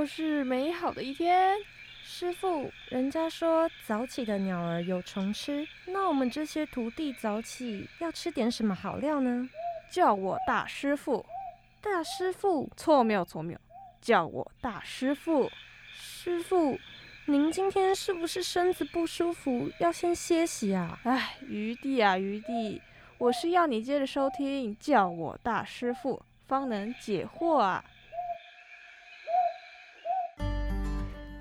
又是美好的一天。师傅，人家说早起的鸟儿有虫吃，那我们这些徒弟早起要吃点什么好料呢？叫我大师傅。大师傅？错，没有错，没有。叫我大师傅。师傅，您今天是不是身子不舒服，要先歇息啊？哎，余弟啊，余弟，我是要你接着收听，叫我大师傅，方能解惑啊。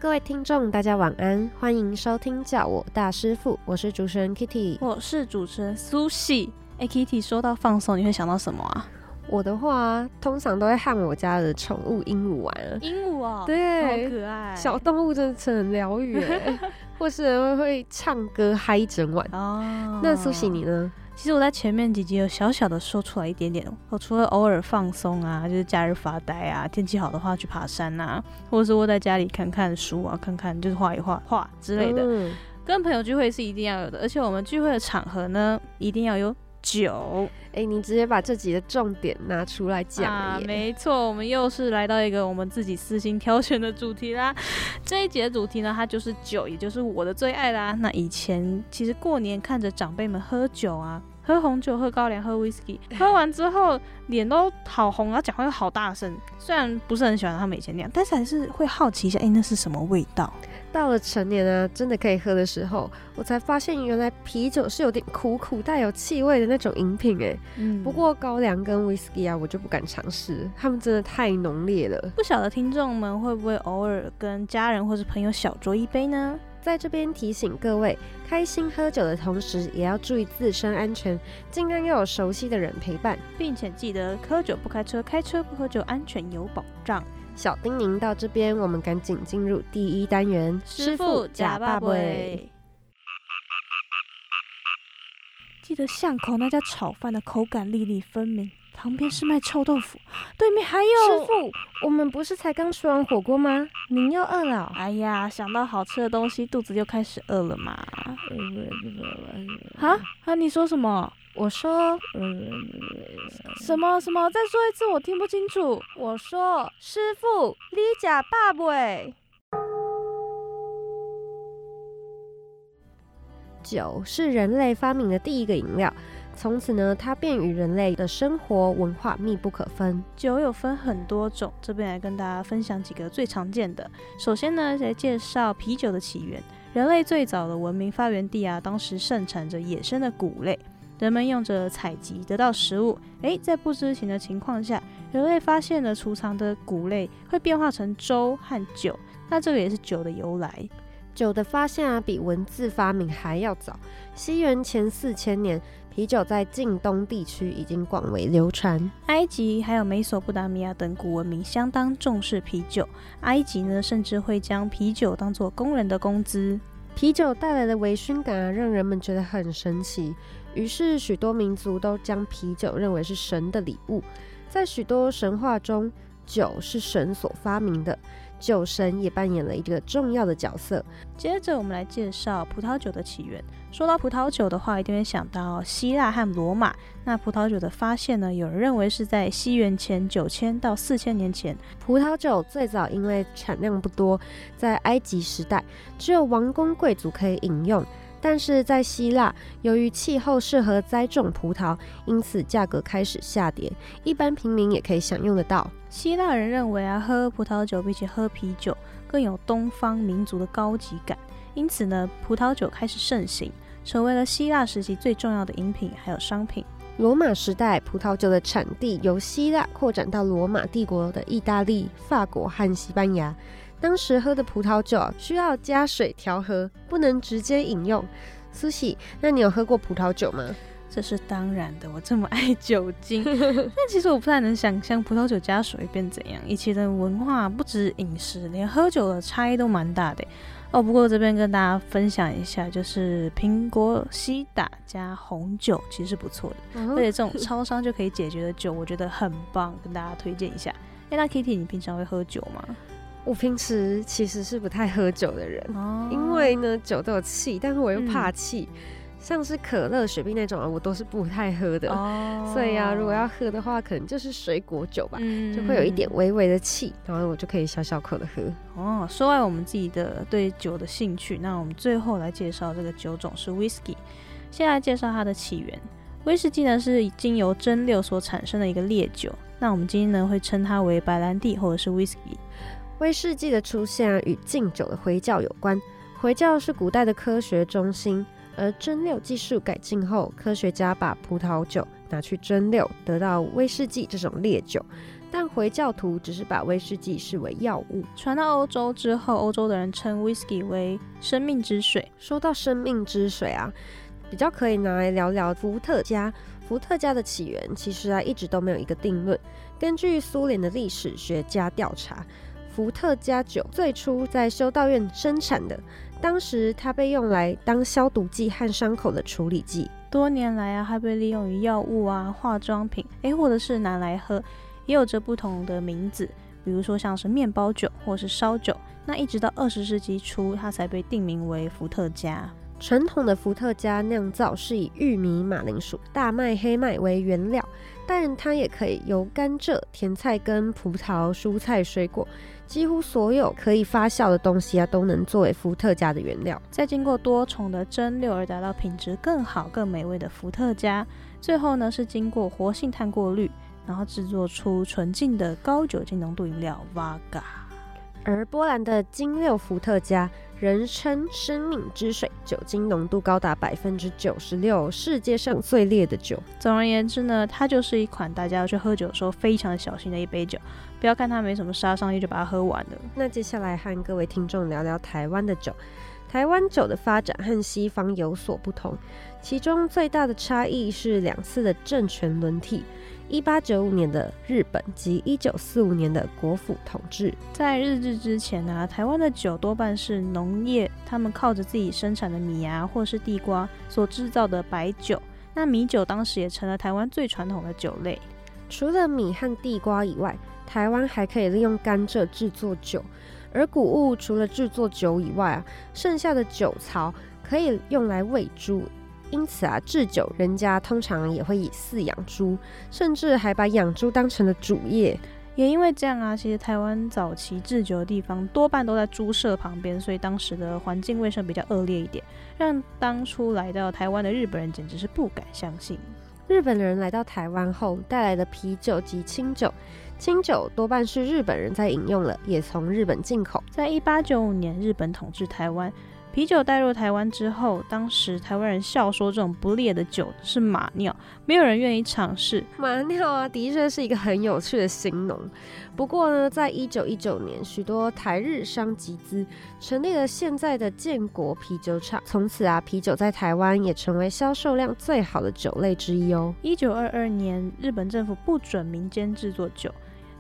各位听众，大家晚安，欢迎收听叫我大师傅，我是主持人 Kitty，我是主持人苏西。哎，Kitty，说到放松，你会想到什么啊？我的话，通常都会和我家的宠物鹦鹉玩。鹦鹉哦，对，好可爱，小动物真的很疗愈。或是会唱歌嗨一整晚。哦，那苏西你呢？其实我在前面几集有小小的说出来一点点，我除了偶尔放松啊，就是假日发呆啊，天气好的话去爬山啊，或者是窝在家里看看书啊，看看就是画一画画之类的。跟朋友聚会是一定要有的，而且我们聚会的场合呢，一定要有酒。哎，你直接把这集的重点拿出来讲啊！没错，我们又是来到一个我们自己私心挑选的主题啦。这一节的主题呢，它就是酒，也就是我的最爱啦。那以前其实过年看着长辈们喝酒啊。喝红酒、喝高粱、喝 whisky，喝完之后脸都好红，然后讲话又好大声。虽然不是很喜欢他们以前那样，但是还是会好奇一下，哎，那是什么味道？到了成年啊，真的可以喝的时候，我才发现原来啤酒是有点苦苦带有气味的那种饮品哎。嗯。不过高粱跟 whisky 啊，我就不敢尝试，他们真的太浓烈了。不晓得听众们会不会偶尔跟家人或是朋友小酌一杯呢？在这边提醒各位，开心喝酒的同时，也要注意自身安全，尽量要有熟悉的人陪伴，并且记得喝酒不开车，开车不喝酒，安全有保障。小叮咛到这边，我们赶紧进入第一单元，师傅假爸爸。记得巷口那家炒饭的口感粒粒分明。旁边是卖臭豆腐，对面还有师傅。我们不是才刚吃完火锅吗？您又饿了？哎呀，想到好吃的东西，肚子就开始饿了嘛。啊啊！你说什么？我说，嗯什么什么？再说一次，我听不清楚。我说，师傅，你假爸爸。酒是人类发明的第一个饮料。从此呢，它便与人类的生活文化密不可分。酒有分很多种，这边来跟大家分享几个最常见的。首先呢，来介绍啤酒的起源。人类最早的文明发源地啊，当时盛产着野生的谷类，人们用着采集得到食物。诶，在不知情的情况下，人类发现了储藏的谷类会变化成粥和酒，那这个也是酒的由来。酒的发现啊，比文字发明还要早。西元前四千年。啤酒在近东地区已经广为流传，埃及还有美索不达米亚等古文明相当重视啤酒。埃及呢，甚至会将啤酒当做工人的工资。啤酒带来的微醺感啊，让人们觉得很神奇。于是，许多民族都将啤酒认为是神的礼物。在许多神话中，酒是神所发明的。酒神也扮演了一个重要的角色。接着，我们来介绍葡萄酒的起源。说到葡萄酒的话，一定会想到希腊和罗马。那葡萄酒的发现呢？有人认为是在西元前九千到四千年前。葡萄酒最早因为产量不多，在埃及时代只有王公贵族可以饮用。但是在希腊，由于气候适合栽种葡萄，因此价格开始下跌，一般平民也可以享用得到。希腊人认为啊，喝葡萄酒比起喝啤酒更有东方民族的高级感，因此呢，葡萄酒开始盛行，成为了希腊时期最重要的饮品还有商品。罗马时代，葡萄酒的产地由希腊扩展到罗马帝国的意大利、法国和西班牙。当时喝的葡萄酒需要加水调和，不能直接饮用。苏西，那你有喝过葡萄酒吗？这是当然的，我这么爱酒精。但其实我不太能想象葡萄酒加水变怎样。以前的文化不止饮食，连喝酒的差异都蛮大的。哦，不过这边跟大家分享一下，就是苹果西打加红酒其实是不错的，而且这种超商就可以解决的酒，我觉得很棒，跟大家推荐一下。哎，那 Kitty，你平常会喝酒吗？我平时其实是不太喝酒的人，因为呢酒都有气，但是我又怕气，像是可乐、雪碧那种啊，我都是不太喝的。哦 所以啊，如果要喝的话，可能就是水果酒吧，嗯就会有一点微微的气，然后我就可以小小口的喝。哦。说完我们自己的对酒的兴趣，那我们最后来介绍这个酒种是 whisky。先来介绍它的起源。威士忌呢是经由蒸馏所产生的一个烈酒，那我们今天呢会称它为白兰地或者是 whisky。威士忌的出现啊，与敬酒的回教有关。回教是古代的科学中心，而蒸馏技术改进后，科学家把葡萄酒拿去蒸馏，得到威士忌这种烈酒。但回教徒只是把威士忌视为药物。传到欧洲之后，欧洲的人称 whisky 为生命之水。说到生命之水啊，比较可以拿来聊聊伏特加。伏特加的起源其实啊一直都没有一个定论。根据苏联的历史学家调查，伏特加酒最初在修道院生产的，当时它被用来当消毒剂和伤口的处理剂。多年来啊，它被利用于药物啊、化妆品，诶，或者是拿来喝，也有着不同的名字，比如说像是面包酒或是烧酒。那一直到二十世纪初，它才被定名为伏特加。传统的伏特加酿造是以玉米、马铃薯、大麦、黑麦为原料，但它也可以由甘蔗、甜菜根、葡萄、蔬菜、水果，几乎所有可以发酵的东西啊，都能作为伏特加的原料。再经过多重的蒸馏而达到品质更好、更美味的伏特加，最后呢是经过活性炭过滤，然后制作出纯净的高酒精浓度饮料 Vaga。而波兰的金六伏特加，人称“生命之水”，酒精浓度高达百分之九十六，世界上最烈的酒。总而言之呢，它就是一款大家要去喝酒的时候非常小心的一杯酒，不要看它没什么杀伤力就把它喝完了。那接下来和各位听众聊聊台湾的酒。台湾酒的发展和西方有所不同，其中最大的差异是两次的政权轮替：一八九五年的日本及一九四五年的国府统治。在日治之前呢、台湾的酒多半是农业，他们靠着自己生产的米啊或是地瓜所制造的白酒。那米酒当时也成了台湾最传统的酒类。除了米和地瓜以外，台湾还可以利用甘蔗制作酒。而谷物除了制作酒以外啊，剩下的酒槽可以用来喂猪。因此啊，制酒人家通常也会以饲养猪，甚至还把养猪当成了主业。也因为这样啊，其实台湾早期制酒的地方多半都在猪舍旁边，所以当时的环境卫生比较恶劣一点，让当初来到台湾的日本人简直是不敢相信。日本人来到台湾后带来的啤酒及清酒，清酒多半是日本人在饮用了，也从日本进口。在一八九五年，日本统治台湾，啤酒带入台湾之后，当时台湾人笑说这种不烈的酒是马尿，没有人愿意尝试。马尿啊，的确是一个很有趣的形容。不过呢，在一九一九年，许多台日商集资，成立了现在的建国啤酒厂。从此啊，啤酒在台湾也成为销售量最好的酒类之一哦。一九二二年，日本政府不准民间制作酒，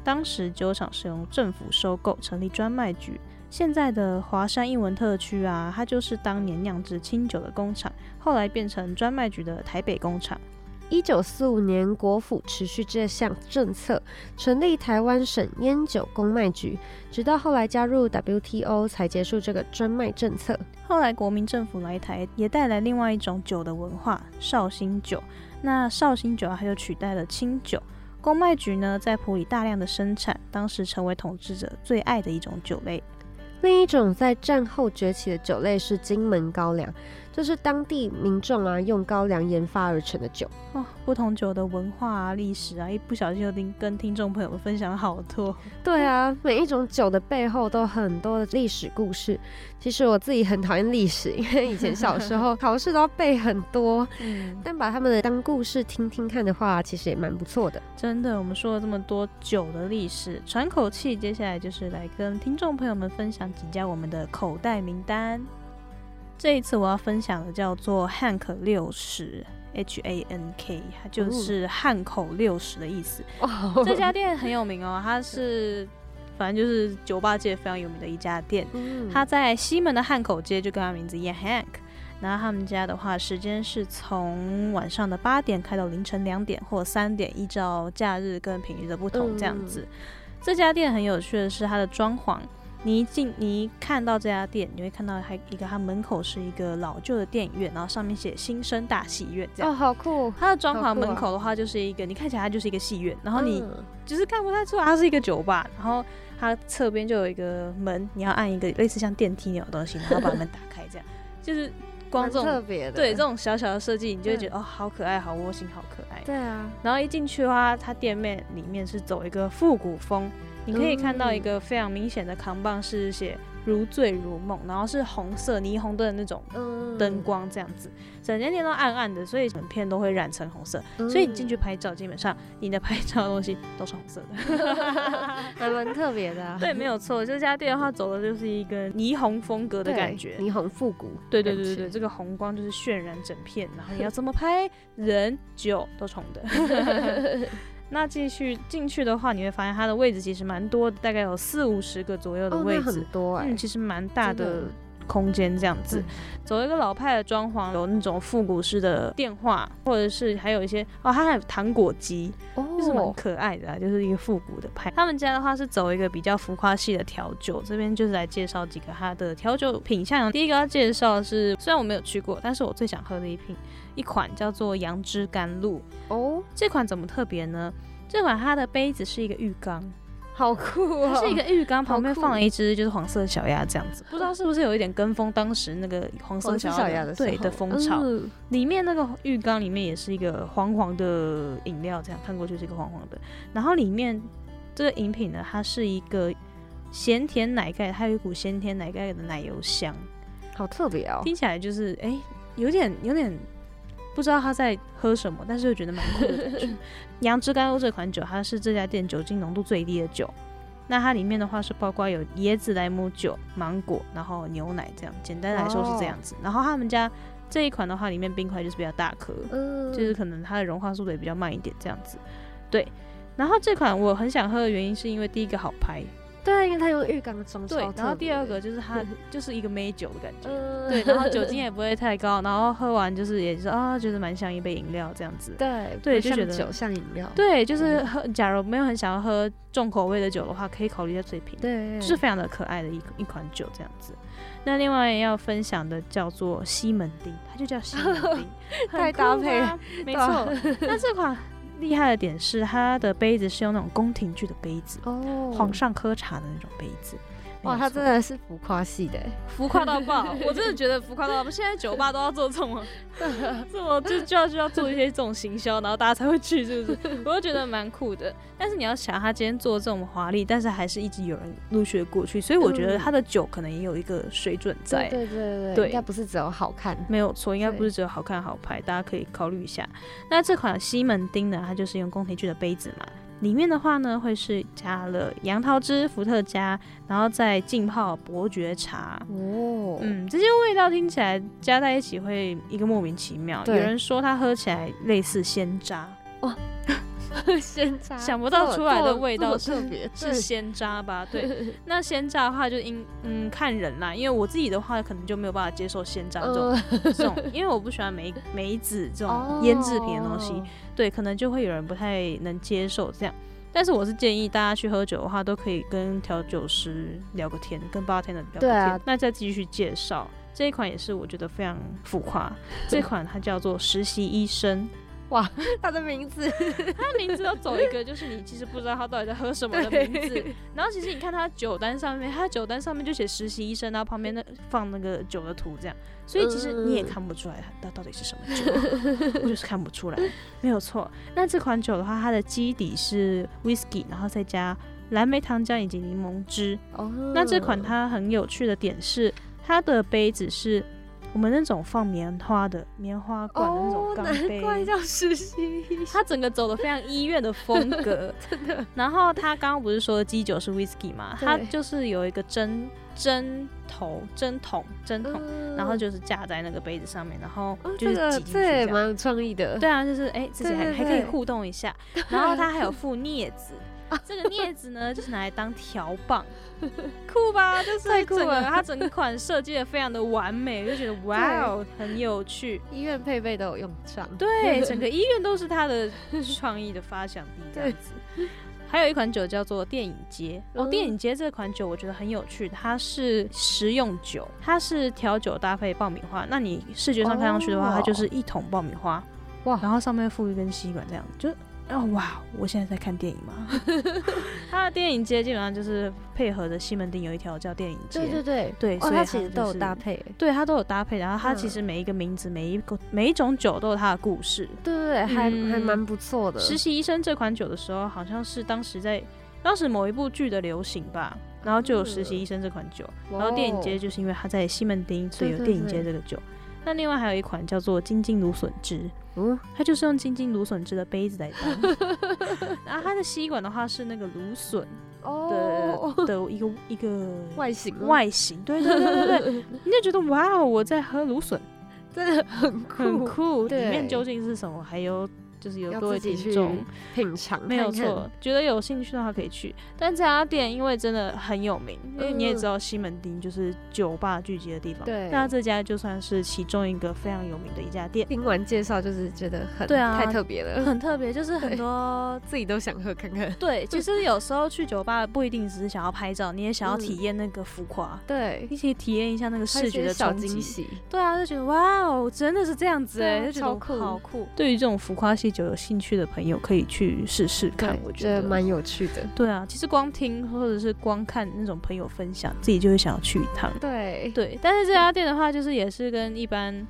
当时酒厂是由政府收购，成立专卖局。现在的华山英文特区啊，它就是当年酿制清酒的工厂，后来变成专卖局的台北工厂。一九四五年，国府持续这项政策，成立台湾省烟酒公卖局，直到后来加入 WTO 才结束这个专卖政策。后来国民政府来台，也带来另外一种酒的文化——绍兴酒。那绍兴酒啊，它就取代了清酒。公卖局呢，在普里大量的生产，当时成为统治者最爱的一种酒类。另一种在战后崛起的酒类是金门高粱，这是当地民众啊用高粱研发而成的酒。哦，不同酒的文化啊、历史啊，一不小心就听跟听众朋友们分享好多。对啊，每一种酒的背后都很多的历史故事。其实我自己很讨厌历史，因为以前小时候 考试都要背很多，嗯，但把他们的当故事听听看的话，其实也蛮不错的。真的，我们说了这么多酒的历史，喘口气，接下来就是来跟听众朋友们分享几家我们的口袋名单。这一次我要分享的叫做 Hank 六十 （H A N K），它就是汉口六十的意思。哦这家店很有名哦，它是反正就是酒吧界非常有名的一家店。嗯它在西门的汉口街，就跟它名字一样，Hank。然后他们家的话，时间是从晚上的八点开到凌晨两点或三点，依照假日跟平日的不同这样子。这家店很有趣的是它的装潢，你一进，你一看到这家店，你会看到还一个，它门口是一个老旧的电影院，然后上面写新生大戏院这样。哦，好酷！它的装潢门口的话，就是一个，你看起来它就是一个戏院，然后你嗯就是看不太出来它是一个酒吧，然后它侧边就有一个门，你要按一个类似像电梯那种东西，然后把门打开，这样就是光这种特别的，对这种小小的设计，你就会觉得嗯哦，好可爱，好窝心，好可爱。对啊，然后一进去的话，它店面里面是走一个复古风，你可以看到一个非常明显的扛棒是写“如醉如梦”，然后是红色霓虹灯的那种嗯灯，光这样子，整间店都暗暗的，所以整片都会染成红色。嗯所以你进去拍照，基本上你的拍照的东西都是红色的。还蛮特别的啊，对，没有错，这家店的话走的就是一个霓虹风格的感觉。霓虹复古，对对对对对，这个红光就是渲染整片，然后你要怎么拍，人酒都重的。那继续进去的话，你会发现它的位置其实蛮多的，大概有四五十个左右的位置，很多哎嗯，，其实蛮大的空间这样子。走一个老派的装潢，有那种复古式的电话，或者是还有一些哦，它还有糖果机，就是蛮哦，可爱的、啊，就是一个复古的派。他们家的话是走一个比较浮夸系的调酒，这边就是来介绍几个它的调酒品相。第一个要介绍的是，虽然我没有去过，但是我最想喝的一瓶一款叫做杨枝甘露。哦，这款怎么特别呢？这款它的杯子是一个浴缸，好酷哦，它是一个浴缸，旁边放了一只就是黄色小鸭这样子，不知道是不是有一点跟风当时那个黄色小鸭的时对的风潮。嗯里面那个浴缸里面也是一个黄黄的饮料，这样看过去是一个黄黄的。然后里面这个饮品呢，它是一个咸甜奶盖，它有一股咸甜奶盖的奶油香，好特别哦，听起来就是哎、有点有点不知道他在喝什么，但是又觉得蛮酷的感觉。杨枝甘露这款酒，它是这家店酒精浓度最低的酒。那它里面的话是包括有椰子莱姆酒、芒果，然后牛奶这样，简单来说是这样子。然后他们家这一款的话，里面冰块就是比较大颗，嗯，就是可能它的融化速度也比较慢一点这样子。对，然后这款我很想喝的原因是因为第一个好拍，对，因为它有浴缸装，对超，特然后第二别个就是它 就是一个美酒的感觉。嗯，对，然后酒精也不会太高，然后喝完就是也是啊，觉得蛮像一杯饮料这样子。对对就觉得酒像饮料，对，就是喝，假如没有很想要喝重口味的酒的话，可以考虑一下翠瓶，对，就是非常的可爱的一一款酒这样子。那另外要分享的叫做西门町，它就叫西门町，很太搭配没错。那这款厉害的点是它的杯子是用那种宫廷剧的杯子，哦，皇上喝茶的那种杯子。哇，没有错它真的是浮夸系的欸，浮夸到爆，我真的觉得浮夸到爆。现在酒吧都要做这种，这么就就要就要做一些这种行销，然后大家才会去，是不是？我就觉得蛮酷的。但是你要想，他今天做这种华丽，但是还是一直有人陆续地过去，所以我觉得嗯他的酒可能也有一个水准在。对对对对对应该不是只有好看，没有错，应该不是只有好看好拍，大家可以考虑一下。那这款西门町呢，它就是用宫廷剧的杯子嘛，里面的话呢会是加了杨桃汁、伏特加，然后再浸泡伯爵茶。哦，嗯，这些味道听起来加在一起会一个莫名其妙。有人说它喝起来类似鲜渣，鲜 榨想不到出来的味道特别，是鲜渣吧？对，那鲜渣的话就应嗯看人啦，因为我自己的话可能就没有办法接受鲜渣这种、嗯这种，因为我不喜欢梅梅子这种腌制品的东西，哦对，可能就会有人不太能接受这样。但是我是建议大家去喝酒的话，都可以跟调酒师聊个天，跟八天的聊个天。那再继续介绍这一款，也是我觉得非常浮夸。这款它叫做实习医生，它的名字，他的名字都走一个，就是你其实不知道他到底在喝什么的名字。然后其实你看他酒单上面，它酒单上面就写实习医生，然后旁边那放那个酒的图这样，所以其实你也看不出来它它到底是什么酒，我就是看不出来，没有错。那这款酒的话，它的基底是 whisky，然后再加蓝莓糖浆以及柠檬汁。哦，那这款它很有趣的点是，它的杯子是我们那种放棉花的棉花罐的那种哦，钢杯。难怪叫实习。医生，它整个走的非常医院的风格，真的，然后他刚刚不是说基酒是 whisky 嘛，对。它就是有一个针针头针筒针筒，然后就是架在那个杯子上面，然后哦，就是这个挤进去这也蛮有创意的，对啊，就是哎、自己还还可以互动一下，然后它还有附镊子。这个镊子呢，就是拿来当条棒，酷吧？就是太酷整个了它整款设计的非常的完美，就觉得 哇哦，很有趣。医院配备都有用上，对，整个医院都是他的 创意的发想地，这样子。还有一款酒叫做电影街哦，嗯电影街这款酒我觉得很有趣，它是食用酒，它是调酒搭配爆米花。那你视觉上看上去的话，哦它就是一桶爆米花，哇然后上面附一根吸管，这样就。哦哇！我现在在看电影嘛，他的电影街基本上就是配合着西门町有一条叫电影街，对对对哦，对所以它它其实都有搭配欸，对它都有搭配。然后它嗯其实每一个名字、每一个每一种酒都有它的故事。对对对，还嗯还蛮不错的。实习医生这款酒的时候，好像是当时在当时某一部剧的流行吧，然后就有实习医生这款酒，然后电影街哦就是因为它在西门町，所以有电影街这个酒。那另外还有一款叫做金金芦笋汁，嗯，它就是用金金芦笋汁的杯子来当，然后它的吸管的话是那个芦笋哦，的的一个一个 外形外形，对对对对对，你就觉得哇哦，我在喝芦笋，真的很酷，很酷，里面究竟是什么？还有就是有要各位听众。品尝，没有错，，觉得有兴趣的话可以去。但这家店因为真的很有名，因为你也知道西门町就是酒吧聚集的地方，对那这家就算是其中一个非常有名的一家店，听完介绍就是觉得很对啊太特别了，很特别，就是很多。自己都想喝看看。对，其 实有时候去酒吧不一定只是想要拍照，你也想要嗯体验那个浮夸，对，一起体验一下那个视觉的小冲击。惊喜，对啊，就觉得哇哦，真的是这样子哎、对啊就觉得超酷好酷。对于这种浮夸系酒有兴趣的朋友，可以去试试看，我觉得蛮有趣的。对啊，其实光听或者是光看那种朋友分享，自己就会想要去一趟。对，对，但是这家店的话，就是也是跟一般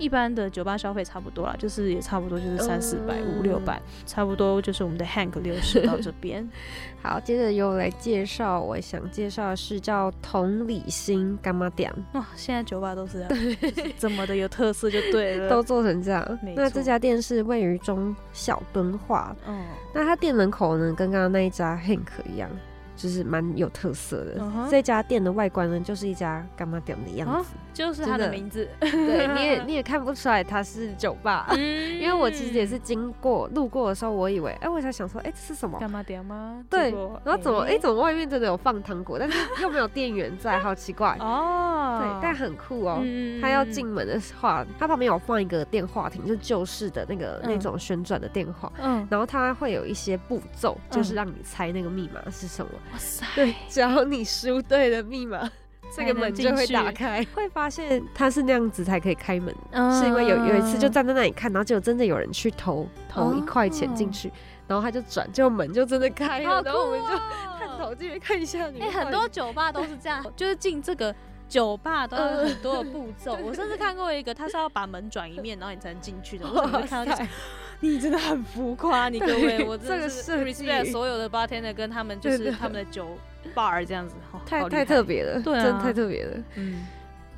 一般的酒吧消费差不多啦，就是也差不多就是三四百、五六百，差不多就是我们的 Hank 六十到这边。好，接着又来介绍，我想介绍的是叫同理心干妈店，哇，现在酒吧都是这样，就是这么的有特色就对了。都做成这样。那错这家店是位于中小敦化，嗯，那它店门口呢，跟刚刚那一家 Hank 一样，就是蛮有特色的。这家店的外观呢，就是一家干妈店的样啊子，就是它的的名字。对，你也 你也看不出来它是酒吧。嗯，因为我其实也是经过路过的时候，我以为，哎、我才想说，哎、这是什么？干嘛点吗？对，然后怎么，哎、诶怎么外面真的有放糖果，但是又没有店员在，好奇怪。哦，对，但很酷哦。嗯他要进，门的话，他旁边有放一个电话亭，就是旧式的那个、嗯那种旋转的电话，嗯，然后他会有一些步骤，就是嗯让你猜那个密码是什么。哇塞，对，只要你输对了密码，这个门就会打开。会发现它是那样子才可以开门，嗯是因为有有一次就站在那里看，然后结果真的有人去投投一块钱进哦去，然后他就转，结果门就真的开了，好然后我们就就探头进去看一下你哎、面。很多酒吧都是这样，就是进这个酒吧都要有很多的步骤。我甚至看过一个，他是要把门转一面，然后你才能进去的。看到就是，你真的很浮夸，你各位，我真这个的是 respect 所有的 bartender 跟他们就是他们的酒 bar 这样子，哦太太特别了，对啊。真的太特别了。嗯。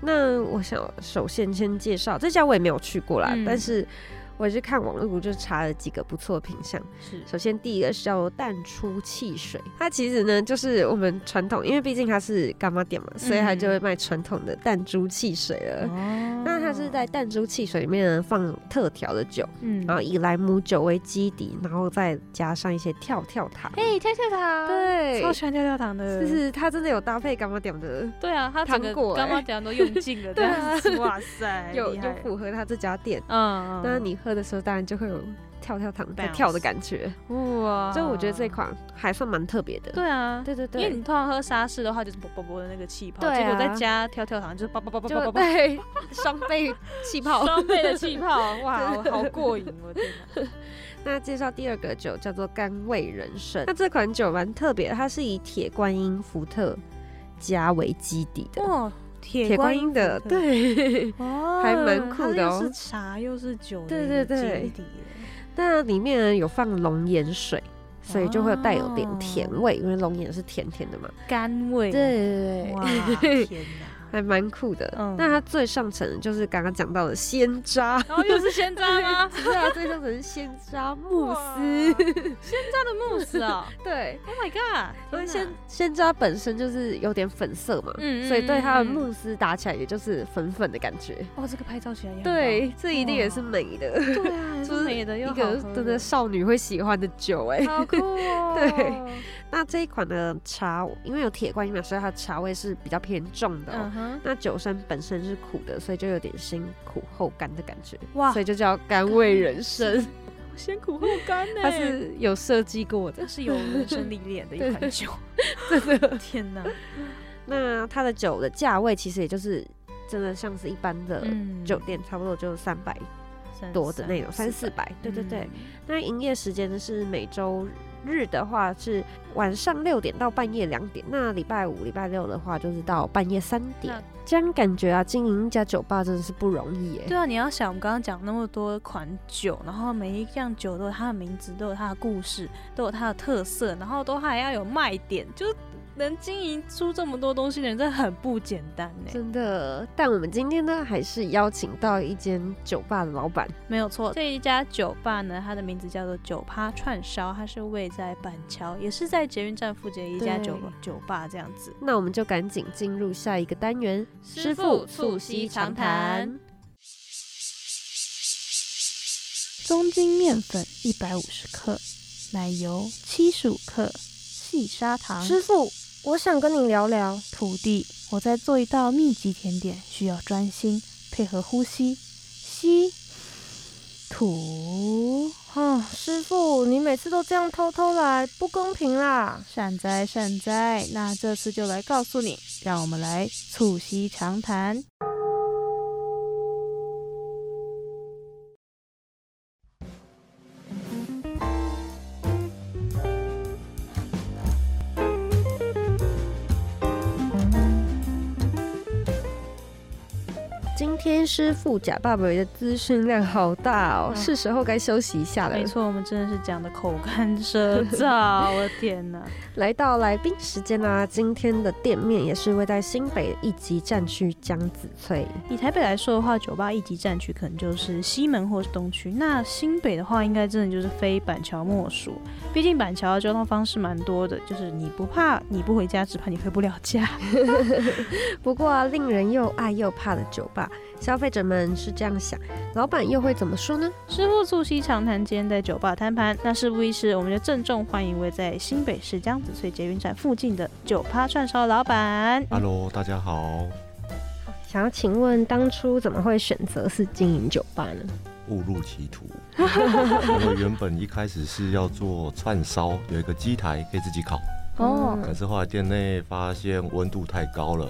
那我想首先先介绍这家我也没有去过啦，嗯。但是我也是看网络就查了几个不错的品相。是首先第一个是叫淡出汽水，它其实呢就是我们传统，因为毕竟它是干妈店嘛，所以它就会卖传统的弹珠汽水了。哦那它是在弹珠汽水里面呢放特调的酒，嗯然后以莱姆酒为基底，然后再加上一些跳跳糖。哎跳跳糖，对超喜欢跳跳糖的，就是它真的有搭配干妈点的，对啊，它糖果干妈店都用尽了，对啊，哇塞，有有符合它这家店。嗯，那你喝的时候，当然就会有跳跳糖在跳的感觉。哇，所以我觉得这款还算蛮特别的。对啊，对对因为，你通常喝沙士的话，就是啵啵啵的那个气泡，对啊结果再加跳跳糖，就是啵啵啵啵啵啵啵，对双倍气泡。双倍的气泡，哇，好过瘾，我的天哪！那介绍第二个酒叫做甘味人参。那这款酒蛮特别的，它是以铁观音伏特加为基底的。哇，铁铁观音的，对，哦，还蛮酷的哦是茶又是酒的对对对那里面呢有放龙眼水，所以就会带有点甜哦味，因为龙眼是甜甜的嘛。甘味，对对，对，天哪！还蛮酷的。嗯那它最上层就是刚刚讲到的鲜渣，然后又是鲜渣吗？对啊，最上层是鲜渣慕斯，鲜渣的慕斯啊 对，！Oh my god！因为鲜鲜渣本身就是有点粉色嘛，嗯所以对它的慕斯打起来也就是粉粉的感觉。哇，这个拍照起来也对，这一定也是美的，对啊，是是美的又一个真的少女会喜欢的酒哎。好酷哦！对那这一款的茶，因为有铁观音嘛，所以它的茶味是比较偏重的、哼，那酒身本身是苦的，所以就有点辛苦后甘的感觉，哇所以就叫甘味人生。先苦后甘呢。它是有设计过的它，是有人生历练的一款酒，真的。天哪！那它的酒的价位其实也就是真的像是一般的嗯酒店，差不多就三百多的那种，三四百。对对对。嗯那营业时间呢是每周日的话是晚上六点到半夜两点，那礼拜五、礼拜六的话就是到半夜三点。这样感觉啊，经营一家酒吧真的是不容易耶。对啊，你要想，我们刚刚讲那么多款酒，然后每一样酒都有它的名字，都有它的故事，都有它的特色，然后都还要有卖点，就是能经营出这么多东西的人，真的很不简单呢。真的，但我们今天呢，还是邀请到一间酒吧的老板，没有错，这一家酒吧呢，它的名字叫做酒趴串烧，它是位在板桥，也是在捷运站附近的一家酒酒吧这样子。那我们就赶紧进入下一个单元，师傅促膝长谈。中筋面粉一百五十克，奶油七十五克，细砂糖。师傅，我想跟你聊聊。土地，我在做一道秘籍甜点，需要专心配合呼吸，吸，土，哦，师傅，你每次都这样偷偷来，不公平啦！善哉善哉。那这次就来告诉你，让我们来促膝长谈。今天师傅贾爸爸的资讯量好大哦，嗯是时候该休息一下了没。错，我们真的是讲的口干舌燥，我的天哪！来到来宾时间啦、今天的店面也是位在新北一级战区江子翠。以台北来说的话，酒吧一级战区可能就是西门或是东区。那新北的话，应该真的就是非板桥莫属。毕竟板桥的交通方式蛮多的，就是你不怕你不回家，只怕你回不了家。不过啊，令人又爱又怕的酒吧，消费者们是这样想，老板又会怎么说呢？师傅促膝长谈，今天在酒吧摊盘。那事不宜迟，我们就郑重欢迎位在新北市江子翠捷运站附近的酒吧串烧老板。Hello，大家好。想要请问，当初怎么会选择是经营酒吧呢？误入歧途，我们原本一开始是要做串烧，有一个机台可以自己烤，哦可是后来店内发现温度太高了，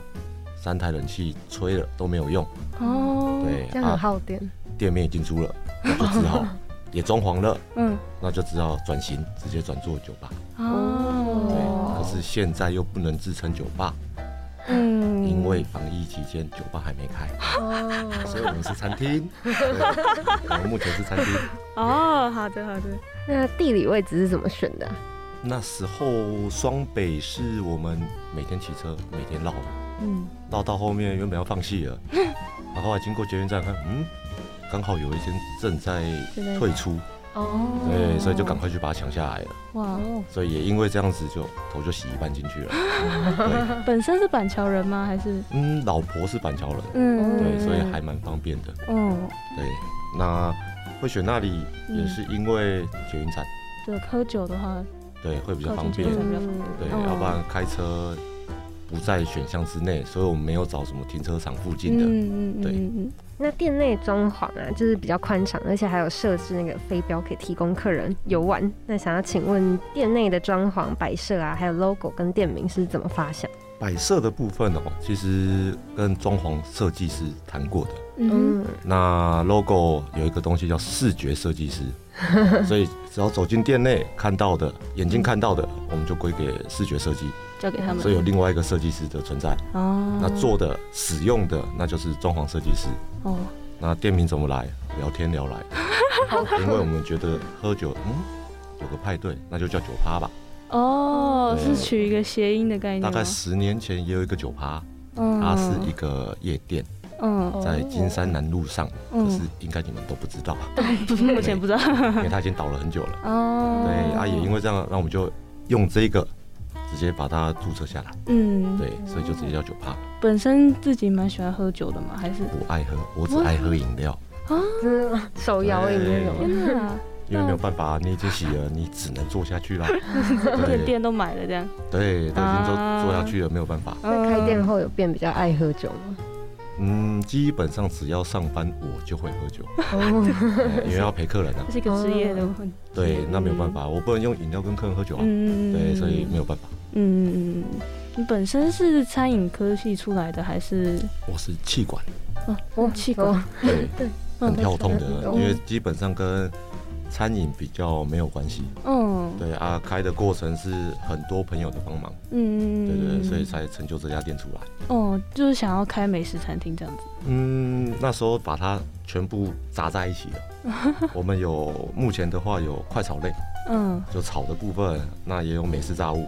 三台冷气吹了都没有用，哦，对这样很啊，耗电。店面已经租了，那就只好 也装潢了，嗯，那就只好转型，直接转做酒吧。哦，可是现在又不能自称酒吧，嗯。因为防疫期间酒吧还没开，哦，所以我们是餐厅，对我们目前是餐厅。哦，好的好的，那地理位置是怎么选的啊、那时候双北是我们每天骑车，每天绕，嗯，到到后面原本要放弃了，然后后来经过捷运站看，嗯，刚好有一间正在退出，哦，对，所以就赶快去把它抢下来了。哇哦，所以也因为这样子就头就洗一半进去了。对，本身是板桥人吗？还是？嗯，老婆是板桥人，嗯对，所以还蛮方便的。哦，对，那会选那里也是因为捷运站，对，喝酒的话，对，会比较方便运。站比较方对，哦要不然开车不在选项之内，所以我们没有找什么停车场附近的。嗯嗯对嗯那店内装潢啊，就是比较宽敞，而且还有设置那个飞镖可以提供客人游玩。那想要请问，店内的装潢摆设啊，还有 logo 跟店名是怎么发想？摆设的部分哦，其实跟装潢设计师谈过的。嗯那 logo 有一个东西叫视觉设计师，所以只要走进店内看到的，眼睛看到的，我们就归给视觉设计。交给他们。所以有另外一个设计师的存在。哦，那做的、使用的，那就是装潢设计师。哦，那店名怎么来？聊天聊来，因为我们觉得喝酒，嗯，有个派对，那就叫酒趴吧。哦，是取一个谐音的概念。大概十年前也有一个酒趴，嗯，它是一个夜店，嗯，在金山南路上，嗯可是应该你们都不知道，目前不知道。因为它已经倒了很久了。哦，对，啊，也因为这样，那我们就用这个直接把它注册下来。嗯，对，所以就直接叫酒趴。本身自己蛮喜欢喝酒的嘛，还是？不爱喝，我只爱喝饮料，就是手摇饮那种。天哪，因为没有办法，你已经洗了，你只能做下去啦。连 对店都买了这样。对，都已经做下去了，没有办法。那开店后有变比较爱喝酒吗？嗯，基本上只要上班我就会喝酒，哦，哎因为要陪客人啊这。是一个职业的问题。对，那没有办法，我不能用饮料跟客人喝酒啊。嗯对，所以没有办法。嗯嗯嗯嗯，你本身是餐饮科系出来的，还是？我是气管，哦气管？哦。对，对，很跳痛的，嗯因为基本上跟餐饮比较没有关系。嗯，对啊，开的过程是很多朋友的帮忙，嗯，对对对，所以才成就这家店出来。哦，就是想要开美食餐厅这样子。嗯，那时候把它全部砸在一起了。我们有目前的话有快炒类，嗯。就炒的部分，那也有美式炸物，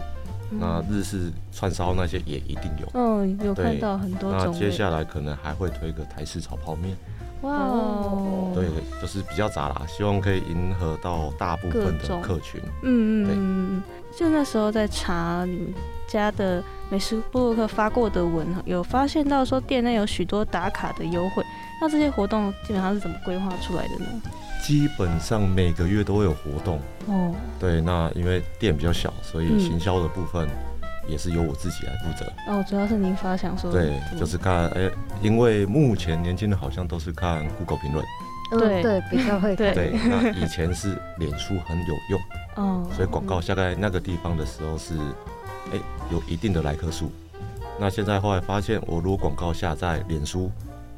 那日式串烧那些也一定有。嗯，有看到很多种。那接下来可能还会推个台式炒泡面，哇哦，对，就是比较杂啦，希望可以迎合到大部分的客群。嗯嗯对嗯嗯，就那时候在查你们家的美食部落客发过的文，有发现到说店内有许多打卡的优惠。那这些活动基本上是怎么规划出来的呢？基本上每个月都会有活动，哦，对，那因为店比较小，所以嗯行销的部分也是由我自己来负责。哦，主要是您发想说，对，就是看，哎、因为目前年轻人好像都是看 Google 评论，嗯对对，比较会 对看。对，那以前是脸书很有用，哦，所以广告下在那个地方的时候是，哎、有一定的来客数。那现在后来发现，我如果广告下在脸书，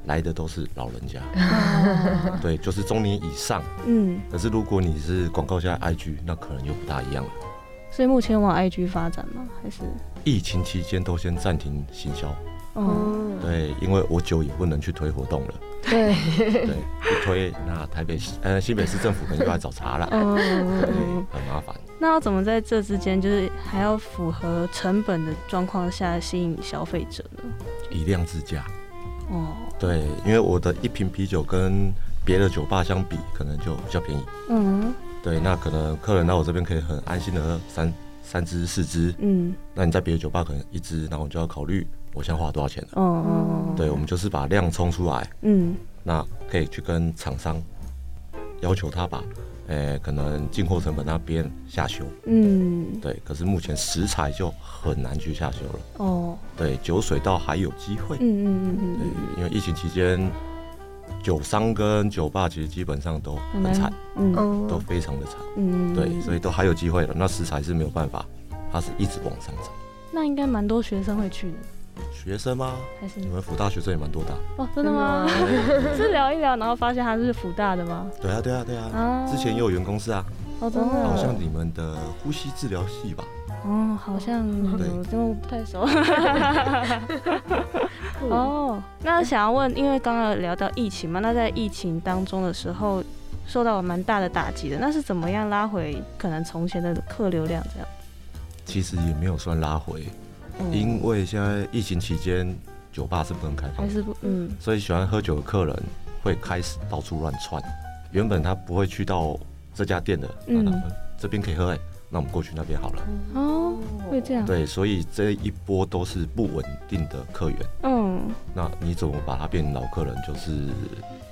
来的都是老人家，哦对，就是中年以上。嗯，可是如果你是广告下在 IG，那可能又不大一样了。所以目前往 IG 发展吗？还是疫情期间都先暂停行销，哦，嗯，对，因为我酒也不能去推活动了，对，对，一推那台北市呃新北市政府可能又来找茬了，对，嗯，很麻烦。那要怎么在这之间，就是还要符合成本的状况下吸引消费者呢？以量制价，哦，对，因为我的一瓶啤酒跟别的酒吧相比，可能就比较便宜。嗯。对，那可能客人到我这边可以很安心的喝三三支四支，嗯，那你在别的酒吧可能一支，然后你就要考虑我现在花多少钱了。哦哦，对，我们就是把量冲出来，嗯。那可以去跟厂商要求他把，呃，可能进货成本那边下修。嗯，对，可是目前食材就很难去下修了。哦，对，酒水倒还有机会。嗯嗯嗯对嗯，因为疫情期间，酒商跟酒吧其实基本上都嗯，很惨，嗯嗯，都非常的惨。嗯，对，所以都还有机会的。那食材是没有办法，它是一直往上涨。那应该蛮多学生会去的，学生吗？还是你们福大学生也蛮多的啊。哦，真的吗？是聊一聊，然后发现他是福大的吗？对啊，对啊，对啊。啊，之前也有员工是啊，哦，真的哦，好像你们的呼吸治疗系吧？哦，好像有，对因为我不太熟。哦，那想要问，因为刚刚聊到疫情嘛，那在疫情当中的时候，受到了蛮大的打击的，那是怎么样拉回可能从前的客流量这样？其实也没有算拉回，嗯因为现在疫情期间酒吧是不能开放的，还是不，嗯。所以喜欢喝酒的客人会开始到处乱窜。原本他不会去到这家店的，嗯那他们这边可以喝哎、那我们过去那边好了。哦，会这样，对，所以这一波都是不稳定的客源。嗯。那你怎么把它变成老客人，就是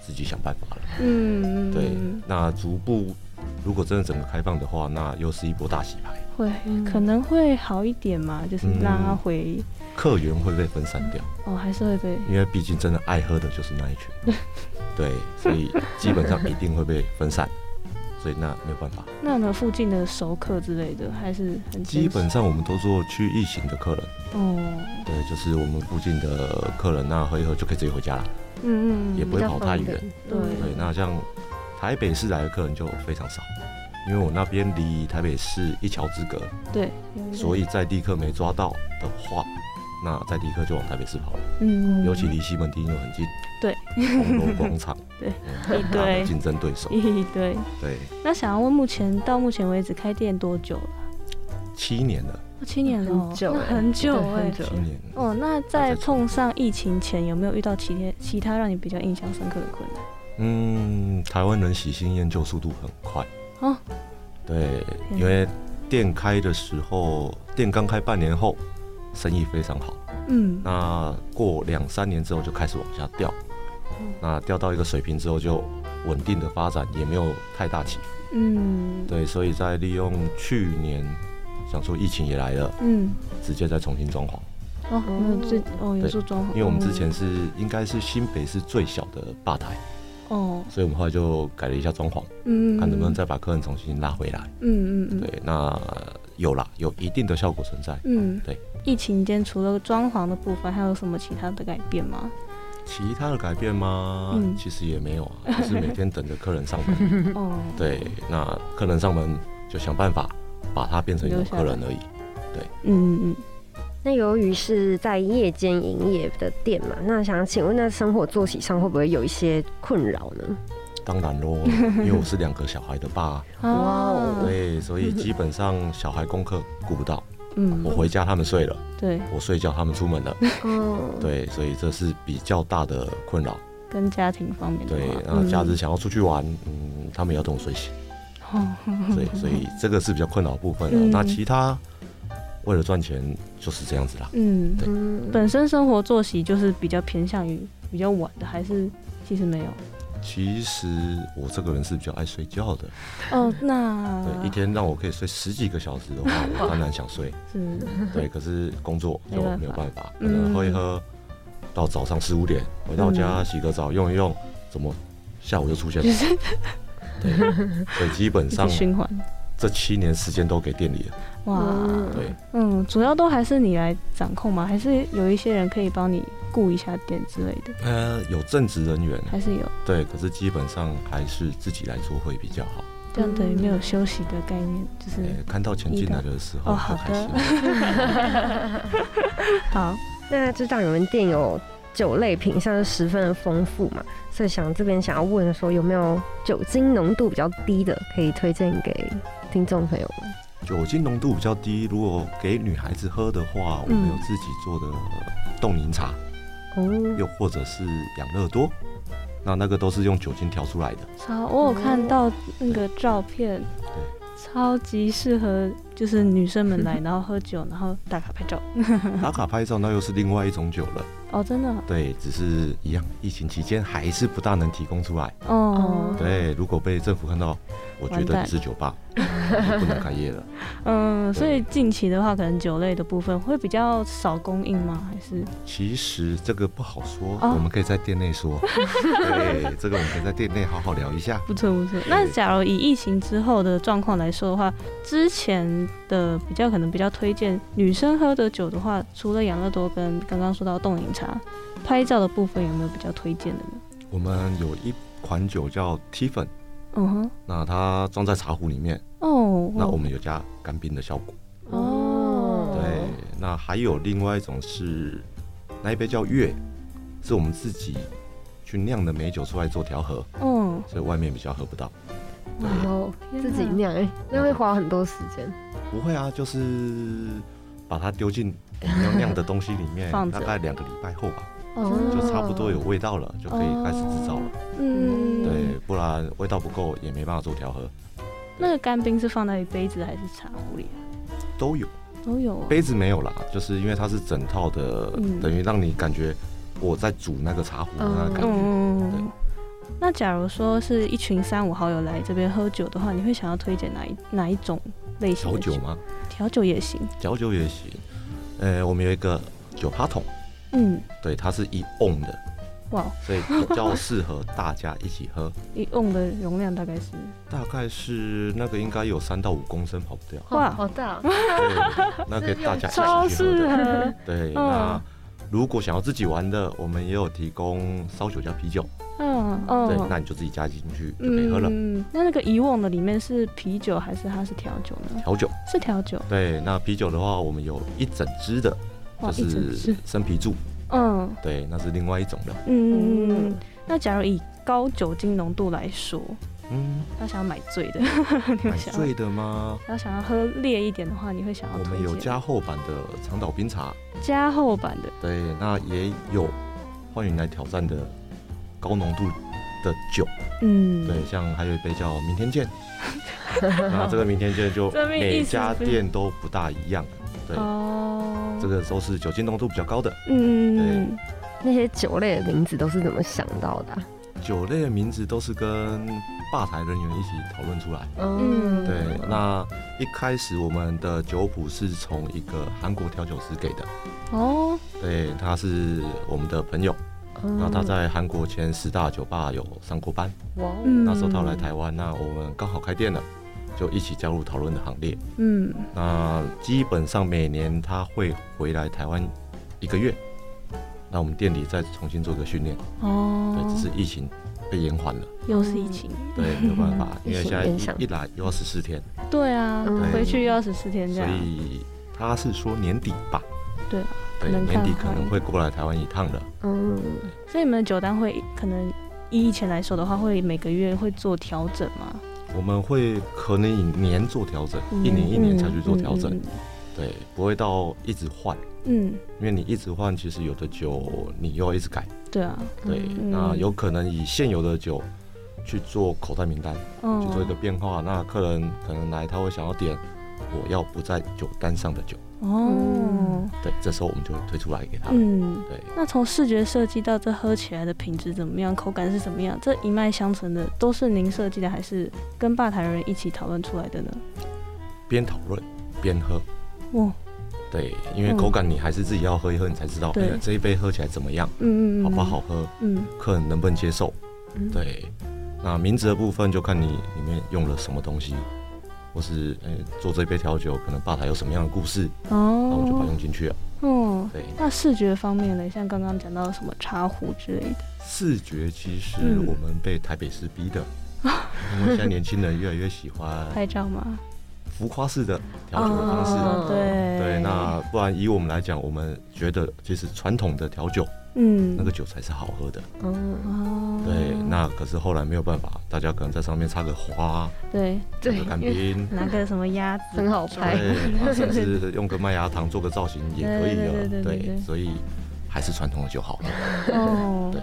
自己想办法了。嗯，对，那逐步如果真的整个开放的话，那又是一波大洗牌，会可能会好一点嘛，就是嗯拉回。客源会被分散掉，哦，还是会被因为毕竟真的爱喝的就是那一群。对，所以基本上一定会被分散，所以那没有办法。那有没有附近的熟客之类的，还是很基本上我们都做区域型的客人，哦，对，就是我们附近的客人，那喝一喝就可以直接回家了，嗯嗯，也不会跑太远。对。对，那像台北市来的客人就非常少，因为我那边离台北市一桥之隔，对，所以在地客没抓到的话，那在地客就往台北市跑了，嗯，尤其离西门町又很近，对，红楼广场，对。嗯，一堆。竞争对手，一堆。对，那想要问，目前到目前为止开店多久了？七年了，哦七年了很久欸。很久哎对很。久七年，哦，那在碰上疫情前，有没有遇到其他其他让你比较印象深刻的困难？嗯，台湾人喜新厌旧速度很快，哦，对，因为店开的时候，店刚开半年后，生意非常好。嗯，那过两三年之后就开始往下掉，那掉到一个水平之后就稳定的发展，也没有太大起伏。嗯，对，所以在利用去年想说疫情也来了，嗯，直接再重新装潢。哦，没有最哦有对做装潢，因为我们之前嗯是应该是新北市最小的吧台，哦，所以我们后来就改了一下装潢，嗯，看能不能再把客人重新拉回来。嗯嗯嗯，对，那呃有啦，有一定的效果存在。嗯，对。疫情间除了装潢的部分，还有什么其他的改变吗？其他的改变吗？嗯其实也没有啊，就是每天等着客人上门。哦，对，那客人上门就想办法把它变成一种留下来客人而已。对嗯嗯那由于是在夜间营业的店嘛，那想请问，那生活作息上会不会有一些困扰呢？当然喽，因为我是两个小孩的爸，嗯，哇哦。对，所以基本上小孩功课顾不到，嗯，我回家他们睡了，对，我睡觉他们出门了，哦，对，所以这是比较大的困扰。跟家庭方面的对话，然后假日想要出去玩，嗯，他们也要等我睡醒，哦所以所以这个是比较困扰的部分了。嗯。那其他为了赚钱就是这样子啦。嗯，对。嗯，本身生活作息就是比较偏向于比较晚的，还是其实没有？其实我这个人是比较爱睡觉的，哦，那对，一天让我可以睡十几个小时的话，我当然想睡，是。对，可是工作就没有办法，可嗯。能喝一喝到早上四五点，回到家洗个澡用一用，怎么下午就出现了？对，所以基本上循环。这七年时间都给店里了，哇，嗯对，嗯，主要都还是你来掌控吗？还是有一些人可以帮你顾一下店之类的？呃，有正职人员，还是有对，可是基本上还是自己来做会比较好。这样等于没有休息的概念，就是呃，看到钱进来的时候哦好开心的。好，那知道你们店有酒类品相是十分的丰富嘛，所以想这边想要问说，有没有酒精浓度比较低的可以推荐给听众朋友们？酒精浓度比较低，如果给女孩子喝的话，我们有自己做的冻柠茶，哦，又或者是养乐多，那那个都是用酒精调出来的。超我有看到那个照片，超级适合就是女生们来，然后喝酒，然后打卡拍照。打卡拍照那又是另外一种酒了，哦，真的对，只是一样，疫情期间还是不大能提供出来。哦，对，如果被政府看到，我觉得你是酒吧，不能开业了。嗯，所以近期的话，可能酒类的部分会比较少供应吗？还是其实这个不好说，哦我们可以在店内说。对，这个我们可以在店内好好聊一下。不错不错。那假如以疫情之后的状况来说的话，之前的比较可能比较推荐女生喝的酒的话，除了养乐多跟刚刚说到冻饮茶，拍照的部分有没有比较推荐的呢？我们有一款酒叫 T 粉，嗯哼，那它装在茶壶里面，哦，那我们有加干冰的效果。哦，对，那还有另外一种是那一杯叫月，是我们自己去酿的美酒出来做调和，嗯，所以外面比较喝不到。对然后自己酿，哎，那会花很多时间。不会啊，就是把它丢进要酿的东西里面，放大概两个礼拜后吧，就差不多有味道了，就可以开始制造了。嗯，对，不然味道不够也没办法做调和，那个干冰是放在杯子还是茶壶里啊？都有。都有啊。杯子没有啦，就是因为它是整套的，嗯等于让你感觉我在煮那个茶壶的那个感觉。嗯对，那假如说是一群三五好友来这边喝酒的话，你会想要推荐哪一哪一种类型调酒？吗？调酒也行。调酒也行。呃，我们有一个酒趴桶，嗯，对，它是一瓮的，哇，所以比较适合大家一起喝。一瓮的容量大概是大概是那个应该有三到五公升跑不掉，哇好大，对，那给大家超一起去喝适的。合。对，嗯那如果想要自己玩的，我们也有提供烧酒加啤酒，嗯对，嗯。那你就自己加进去就可以喝了。嗯，那那个以往的里面是啤酒还是它是调酒呢？调酒，是调酒。对，那啤酒的话，我们有一整支的，就是。生啤柱，嗯对，那是另外一种的。嗯，那假如以高酒精浓度来说，嗯，要想要买醉的，你买会想要？醉的吗？要想要喝烈一点的话，你会想要我们有加厚版的长岛冰茶，加厚版的。对，那也有欢迎来挑战的高浓度的酒，嗯，对，像还有一杯叫明天见，那这个明天见就 每家店都不大一样，对，哦，这个都是酒精浓度比较高的。嗯，那些酒类的名字都是怎么想到的啊？酒类的名字都是跟吧台人员一起讨论出来。嗯，对，那一开始我们的酒谱是从一个韩国调酒师给的，哦，对，他是我们的朋友，嗯。那他在韩国前十大酒吧有上过班，哇那时候他来台湾，那我们刚好开店了，就一起加入讨论的行列。嗯，那基本上每年他会回来台湾一个月，那我们店里再重新做个训练，哦，对，只是疫情被延缓了，又是疫情，对，没有办法，因为现在一一来又要十四天，对啊，嗯。回去又要十四天这样。所，以他是说年底吧，对啊对，可能年底可能会过来台湾一趟的。嗯，所以你们的酒单会可能以以前来说的话，会每个月会做调整吗？我们会可能以年做调整，一年一年才去做调整，嗯对，不会到一直换，嗯，嗯因为你一直换，其实有的酒你又要一直改，对啊，对，嗯那有可能以现有的酒去做口袋名单，嗯，去做一个变化。那客人可能来，他会想要点我要不在酒单上的酒，哦，对，这时候我们就会推出来给他。嗯。对，那从视觉设计到这喝起来的品质怎么样，口感是怎么样，这一脉相承的都是您设计的，还是跟吧台人一起讨论出来的呢？边讨论边喝。哇，对，因为口感你还是自己要喝一喝，你才知道，哎、对这一杯喝起来怎么样，嗯嗯，嗯好不？好喝，嗯客人能不能接受。嗯，对，那名字的部分就看你里面用了什么东西，或是呃做这杯调酒，可能吧台有什么样的故事，哦那我就把它哦用进去了。哦，对，那视觉方面呢？像刚刚讲到什么茶壶之类的，视觉其实嗯我们被台北市逼的，因为现在年轻人越来越喜欢拍照吗？浮夸式的调酒的方式。哦对对，那不然以我们来讲，我们觉得其实传统的调酒嗯那个酒才是好喝的。嗯，哦，对，那可是后来没有办法，大家可能在上面插个花，对插个干冰，拿个什么鸭子，很好拍对，啊甚至用个麦芽糖做个造型也可以对对对了。对对对所以还是传统的酒好了。哦，对。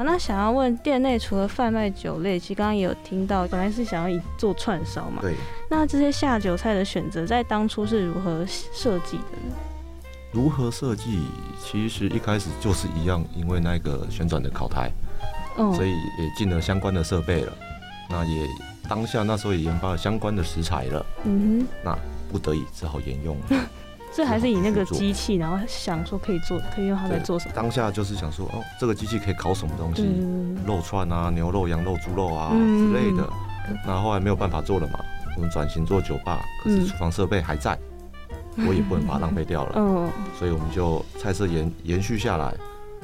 好，那想要问店内除了贩卖酒类，其实刚刚也有听到，本来是想要以做串烧嘛。对，那这些下酒菜的选择，在当初是如何设计的呢？如何设计？其实一开始就是一样，因为那个旋转的烤台，嗯，所以也进了相关的设备了。那也当下那时候也研发了相关的食材了，嗯哼。那不得已只好沿用。哼，所以还是以那个机器，然后想说可以做，可以用它来做什么？当下就是想说，哦，这个机器可以烤什么东西？嗯，肉串啊、牛肉、羊肉、猪肉啊嗯之类的。那后来没有办法做了嘛，我们转型做酒吧，可是嗯厨房设备还在，我也不能把它浪费掉了，嗯所以我们就菜色延延续下来。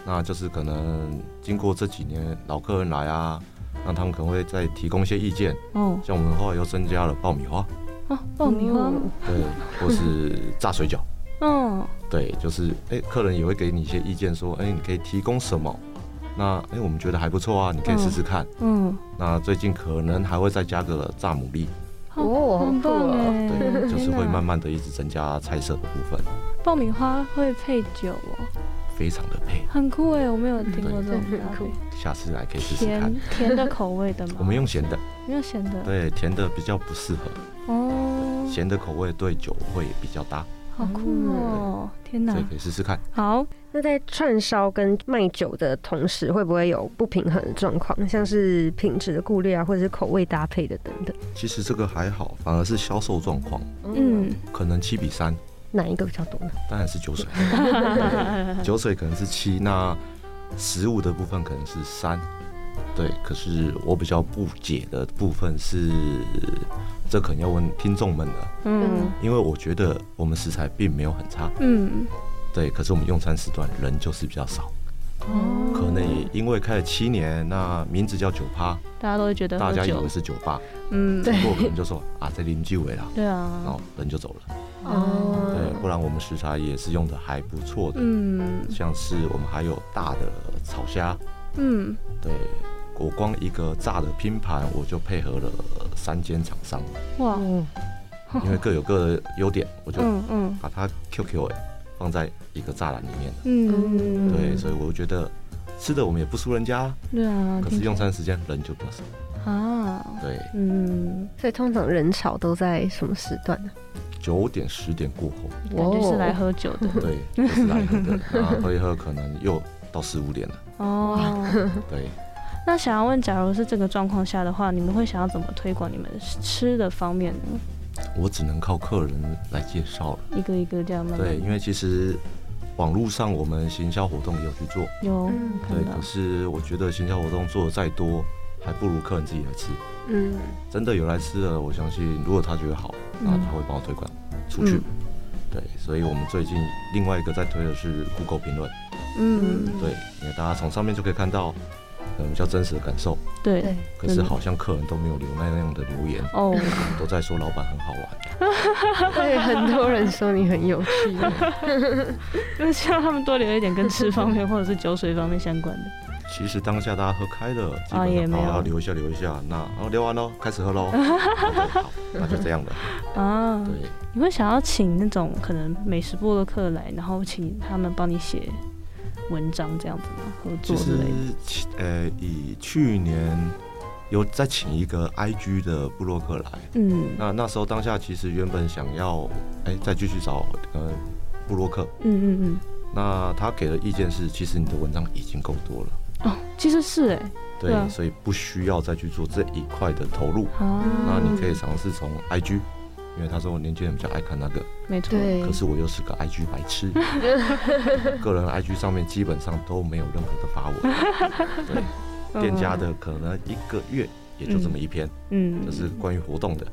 那就是可能经过这几年老客人来啊，那他们可能会再提供一些意见，哦像我们后来又增加了爆米花，啊，爆米花，嗯对，或是炸水饺。嗯。对，就是哎、客人也会给你一些意见，说，哎、你可以提供什么？那哎、我们觉得还不错啊，你可以试试看。嗯，那最近可能还会再加个炸牡蛎，哦很棒好酷哦哎，对，就是会慢慢的一直增加菜色的部分，爆米花会配酒哦，非常的配。很酷哎，我没有听过这种搭配很酷下次来可以试试看。甜。甜的口味的吗？我们用咸的，没有咸的，对，甜的比较不适合，哦，咸的口味对酒会比较搭，好酷哦！天哪所以，可以试试看。好，那在串烧跟卖酒的同时，会不会有不平衡的状况，像是品质的顾虑啊，或者是口味搭配的等等？其实这个还好，反而是销售状况，嗯，可能七比三，哪一个比较多呢？当然是酒水，对酒水可能是七，那食物的部分可能是三。对，可是我比较不解的部分是，这可能要问听众们了，嗯。因为我觉得我们食材并没有很差，嗯，对，可是我们用餐时段人就是比较少，哦，可能也因为开了七年，那名字叫酒吧，大家都会觉得大家以为，是酒吧，嗯，对。不过可能就说啊，在邻居尾啦，对啊。然啊后，人就走了。哦。对，不然我们食材也是用的还不错的，嗯。像是我们还有大的炒虾，嗯，对我光一个炸的拼盘，我就配合了三间厂商，哇，嗯，因为各有各的优点，我就嗯嗯。把它 QQ 哎放在一个栅栏里面。了。嗯，对，所以我觉得吃的我们也不输人家，对啊，可是用餐时间人就比较少。啊，对，嗯，所以通常人潮都在什么时段呢？九点十点过后，感觉是来喝酒的。对，就是来喝的，然后喝一喝可能又到四五点了。哦。对，那想要问，假如是这个状况下的话，你们会想要怎么推广你们吃的方面呢？我只能靠客人来介绍了。一个一个这样慢慢对，因为其实网络上我们行销活动也有去做，有嗯对，可是我觉得行销活动做的再多，还不如客人自己来吃。嗯真的有来吃的，我相信如果他觉得好，那嗯他会帮我推广出去。嗯对，所以我们最近另外一个在推的是 Google 评论，嗯，对，因为大家从上面就可以看到，嗯，比较真实的感受。对对，可是好像客人都没有留那样的留言，哦，都在说老板很好玩。对，很多人说你很有趣。那 希望他们多留一点跟吃方面或者是酒水方面相关的。其实当下大家喝开了，基哦也没有本上好要留一下留一下，那然后留完喽，开始喝喽。好，那就这样的。啊，对，你会想要请那种可能美食部落客来，然后请他们帮你写文章这样子吗？合作之类的？其呃，以去年有再请一个 IG 的布洛克来，嗯。那那时候当下其实原本想要哎、再继续找呃布洛克，嗯嗯嗯。那他给的意见是，其实你的文章已经够多了，嗯，哦，其实是哎，对，所以不需要再去做这一块的投入。啊，那你可以尝试从 IG，因为他说我年轻人比较爱看那个，没错，可是我又是个 IG 白痴，个人 IG 上面基本上都没有任何的发文，店家的可能一个月也就这么一篇，嗯，就是关于活动的，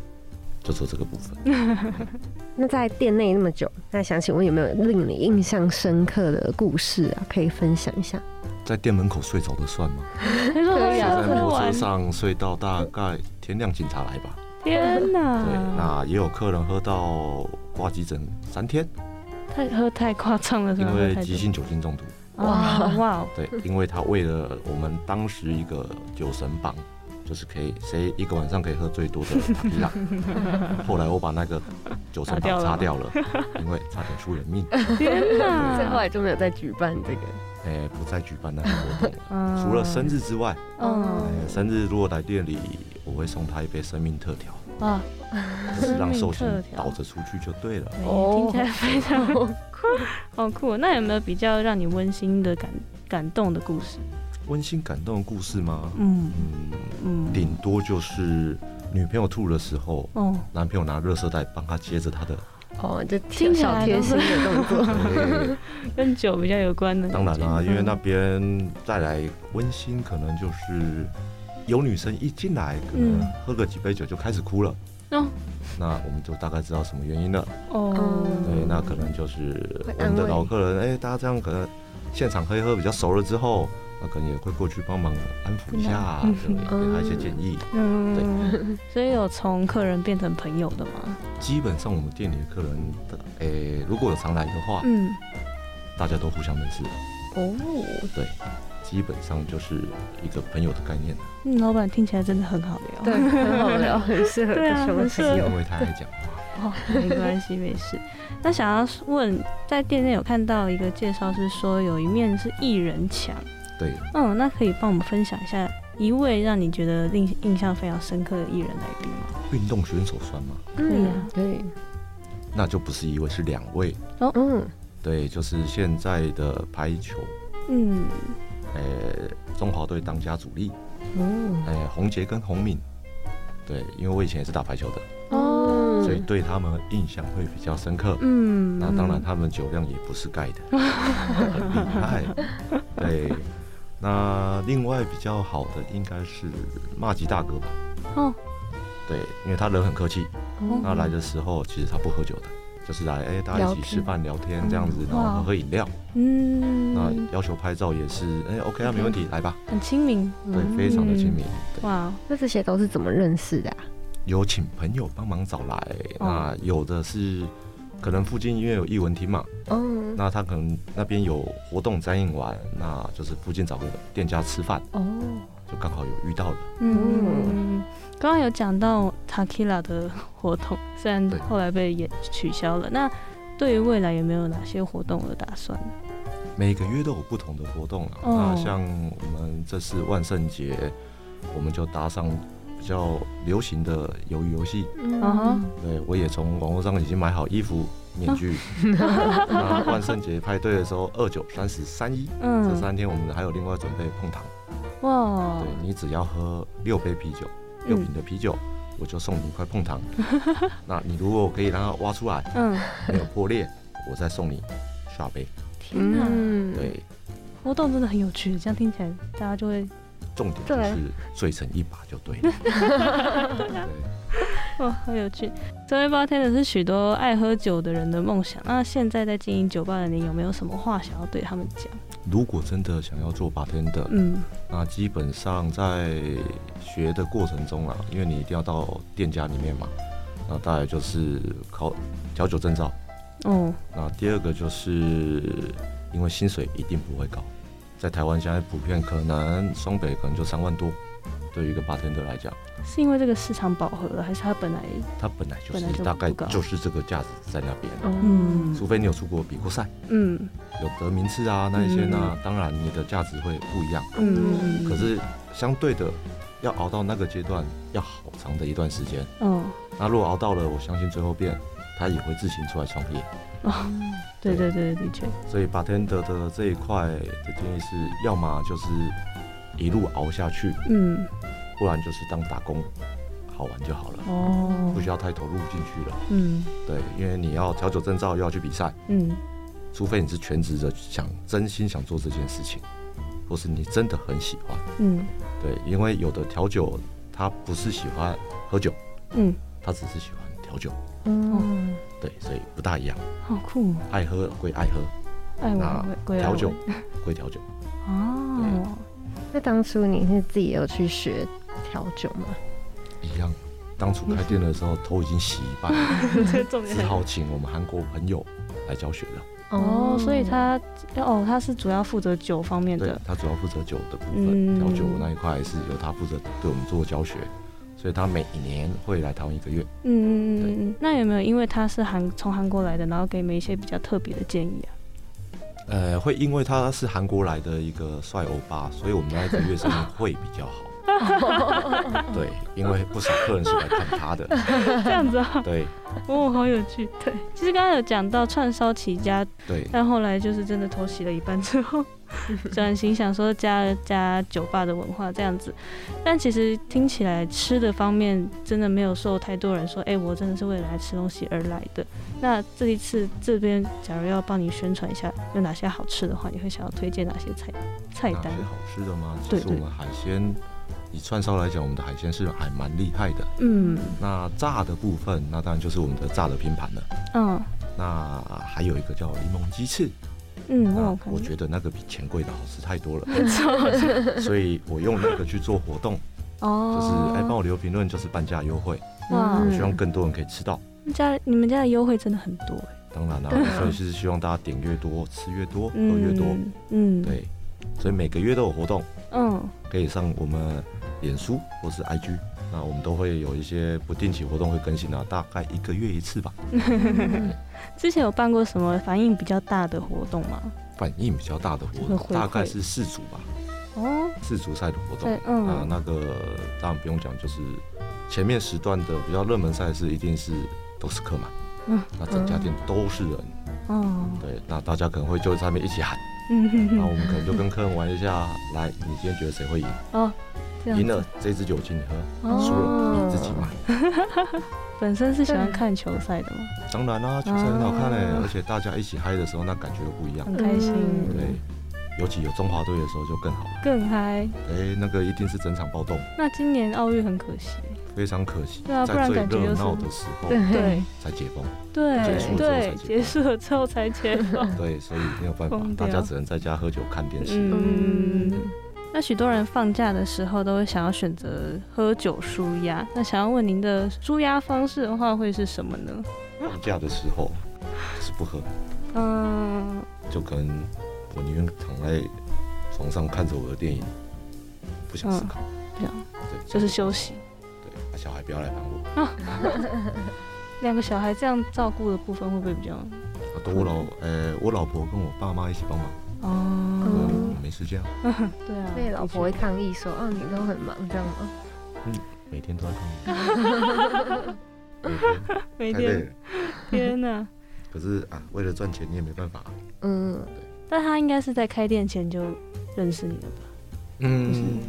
就做这个部分。那在店内那么久，那想请问有没有令你印象深刻的故事啊？可以分享一下。在店门口睡着的算吗？可以啊在摩托车，上睡到大概天亮警察来吧。天哪。对，，那也有客人喝到挂急诊三天，太喝太夸张了，因为急性酒精中毒。哇哇，对，因为他为了我们当时一个酒神榜，就是可以谁一个晚上可以喝最多的塔皮拉。后来我把那个酒神榜擦掉了，因为差点出人命。天所以后哪，来就没有再举办这个。哎，不再举办那个活动了。嗯除了生日之外，嗯哎，生日如果来店里，我会送他一杯生命特调，啊，就是让寿星倒着出去就对了。哦听起来非常酷好酷。那有没有比较让你温馨的感感动的故事？温馨感动的故事吗？嗯嗯，嗯，顶多就是女朋友吐的时候，哦，男朋友拿热色袋帮她接着她的。哦，这听起小来贴心的动作。跟酒比较有关的。当然啦、嗯因为那边再来温馨，可能就是有女生一进来，可能嗯喝个几杯酒就开始哭了。哦那我们就大概知道什么原因了。哦，对，那可能就是我们的老客人，哎、大家这样可能现场喝一喝比较熟了之后，那可能也会过去帮忙安抚一下，嗯对，给他一些建议。嗯，对所以有从客人变成朋友的吗？基本上我们店里的客人，哎、如果有常来的话，嗯，大家都互相认识，哦，对，基本上就是一个朋友的概念。嗯，老板听起来真的很好聊。对，很好聊，很适合对啊成为很适合朋友。因为他爱讲话，哦，没关系，没事。那想要问，在店内有看到一个介绍是说有一面是艺人墙，对，嗯，那可以帮我们分享一下一位让你觉得印印象非常深刻的艺人来宾吗？运动选手算吗？可以啊。可以，那就不是一位，是两位。哦。嗯，对，就是现在的排球，嗯，呃、中华队当家主力，哦，哎、洪杰跟洪敏。对，因为我以前也是打排球的，哦。所以对他们印象会比较深刻。嗯，那当然，他们酒量也不是盖的，很厉害。对，那另外比较好的应该是骂吉大哥吧？哦，对，因为他人很客气，哦那来的时候其实他不喝酒的，就是来哎、大家一起吃饭聊天这样子，然后喝喝饮料。嗯，那要求拍照也是哎、OK 啊，没问题，来吧。很亲民，对，非常的亲民。对，哇，那这些都是怎么认识的啊？有请朋友帮忙找来，哦那有的是可能附近因为有艺文厅嘛，哦，那他可能那边有活动展映完，那就是附近找个店家吃饭，哦，就刚好有遇到了。嗯，刚刚有讲到 Takila 的活动，虽然对后来被也取消了，那对于未来有没有哪些活动的打算？每个月都有不同的活动啊。哦那像我们这次万圣节，我们就搭上比较流行的鱿鱼游戏。嗯对我也从网络上已经买好衣服、面具。那万圣节派对的时候，二九、三十、三一这嗯，三天，我们还有另外准备碰糖。哇对，你只要喝六杯啤酒，六瓶的啤酒，我就送你一块碰糖。那你如果可以让它挖出来，嗯，没有破裂，我再送你下杯。天哪，嗯，对，活动真的很有趣，这样听起来大家就会重点就是醉成一把就对了。对，哇，好有趣。成为 bartender 是许多爱喝酒的人的梦想。那现在在经营酒吧的你，有没有什么话想要对他们讲？如果真的想要做 bartender，嗯那基本上在学的过程中啊，因为你一定要到店家里面嘛，那大概就是考调酒证照。哦，那第二个就是因为薪水一定不会高，在台湾现在普遍可能双北可能就三万多，对于一个 bartender 来讲，是因为这个市场饱和了，还是它本来它本来就本来就是大概就是这个价值在那边，嗯。除非你有出国比过赛，嗯。有得名次啊那一些呢，当然你的价值会不一样。嗯。可是相对的，要熬到那个阶段，要好长的一段时间。哦。那如果熬到了，我相信最后变，他也会自行出来创业。哦，对对对，的确，所以 bartender 的这一块的建议是，要么就是一路熬下去，嗯不然就是当打工，好玩就好了，哦不需要太投入进去了。嗯对，因为你要调酒证照，又要去比赛，嗯除非你是全职的想真心想做这件事情，或是你真的很喜欢。嗯对，因为有的调酒他不是喜欢喝酒，嗯，他只是喜欢调酒。嗯，对，所以不大一样。好酷。哦，爱喝归爱喝，爱那玩归调酒 归调酒。哦，那当初你是自己有去学调酒吗？一样。当初开店的时候，头已经洗一半了，只好请我们韩国朋友来教学了。哦，所以他哦他是主要负责酒方面对的，他主要负责酒的部嗯。分，调酒那一块是由他负责对我们做教学，所以他每年会来台湾一个月。嗯嗯嗯嗯，那有没有因为他是韩从韩国来的，然后给你们一些比较特别的建议啊？呃，会因为他是韩国来的一个帅欧巴，所以我们那一个月生意会比较好。对，因为不少客人是来看他的。这样子啊，对哦，好有趣。对，其实刚刚有讲到串烧起家，对，但后来就是真的偷袭了一半之后，转型想说加加酒吧的文化这样子。但其实听起来吃的方面真的没有受太多人说，哎、我真的是为了来吃东西而来的。那这一次这边假如要帮你宣传一下有哪些好吃的话，你会想要推荐哪些菜菜单哪些？好吃的吗？对对其实我们海鲜，以串烧来讲，我们的海鲜是还蛮厉害的。嗯那炸的部分，那当然就是我们的炸的拼盘了。嗯那还有一个叫柠檬鸡翅，嗯，我那我觉得那个比钱柜的好吃太多了，没错，所以我用那个去做活动，哦，就是哎帮我留评论，就是半价优惠，哇。我希望更多人可以吃到。家你们家的优惠真的很多哎，当然啦、啊。所以是希望大家点越多，吃越多，喝越多。嗯。嗯，对，所以每个月都有活动，嗯。可以上我们脸书或是 IG，那我们都会有一些不定期活动会更新啊，大概一个月一次吧。之前有办过什么反应比较大的活动吗？反应比较大的活动，大概是四组吧，哦，四组赛的活动。嗯啊，那个当然不用讲，就是前面时段的比较热门赛事，一定是都是客满。嗯，那整家店都是人，哦，对，那大家可能会就在上面一起喊，嗯哼然后我，们可能就跟客人玩一下，来，你今天觉得谁会赢？哦，赢了这支酒请你喝，哦输了你自己买。本身是喜欢看球赛的吗？当然啦，球赛很好看嘞、哦而且大家一起嗨的时候，那感觉又不一样。很开心，嗯对，尤其有中华队的时候就更好了。更嗨。哎、那个一定是整场暴动，那今年奥运很可惜，非常可惜，对啊不在最然感觉热闹的时候对才解封。对结束对，结束了之后才解封。对，所以没有办法大家只能在家喝酒看电视。嗯，那许多人放假的时候都会想要选择喝酒舒压。那想要问您的舒压方式的话，会是什么呢？放假的时候是不喝，嗯，就可能我宁愿躺在床上看着我的电影，不想思考。这样对，就是休息。对，啊小孩不要来烦我。两个小孩这样照顾的部分会不会比较？啊，都我老，呃，我老婆跟我爸妈一起帮忙，哦，嗯，没时间啊，对啊，所以老婆会抗议说：“哦，你都很忙，这样吗每天都在看。每天太累每天，了。天哪！可是啊，为了赚钱你也没办法啊。？”嗯，但他应该是在开店前就认识你了吧？嗯，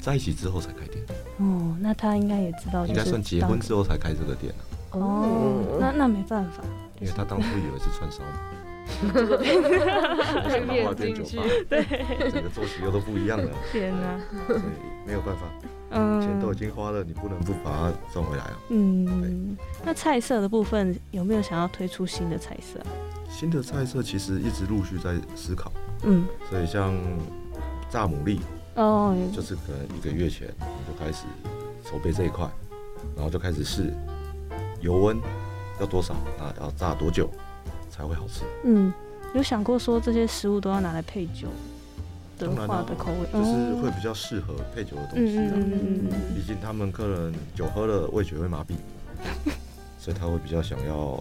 在一起之后才开店，哦，那他应该也知道，应该算结婚之后才开这个店啊哦，那那没办法，因为他当初以为是串烧嘛。被骗店酒进去吧，对，整个作息又都不一样了，天哪，所以没有办法，嗯，钱都已经花了，你不能不把它赚回来啊。嗯，那菜色的部分有没有想要推出新的菜色啊？新的菜色其实一直陆续在思考，嗯，所以像炸牡蛎，哦，就是可能一个月前我们就开始筹备这一块，然后就开始试油温要多少，啊要炸多久才会好吃。嗯，有想过说这些食物都要拿来配酒的话的口味，就是哦会比较适合配酒的东嗯西啊。嗯嗯嗯嗯毕竟他们客人酒喝了味觉会麻痹，所以他会比较想要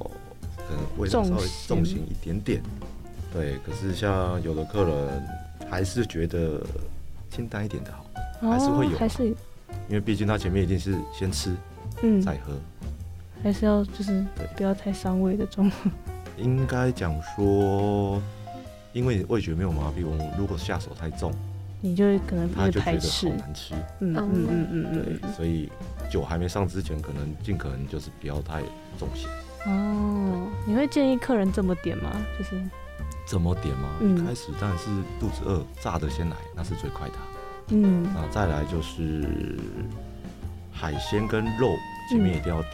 可能味道稍微重型一点点。对，可是像有的客人还是觉得清淡一点的好，嗯，还是会有哦还是因为毕竟他前面一定是先吃嗯，再喝。还是要就是不要太伤胃的状况。应该讲说，因为味觉没有麻痹，我们如果下手太重，你就可能会他就觉得排斥好，难吃。嗯嗯嗯嗯嗯对，所以酒还没上之前，可能尽可能就是不要太重咸。嗯。哦，你会建议客人这么点吗？就是怎么点吗？嗯一开始当然是肚子饿，炸的先来，那是最快的啊。嗯那再来就是海鲜跟肉前面一定要点，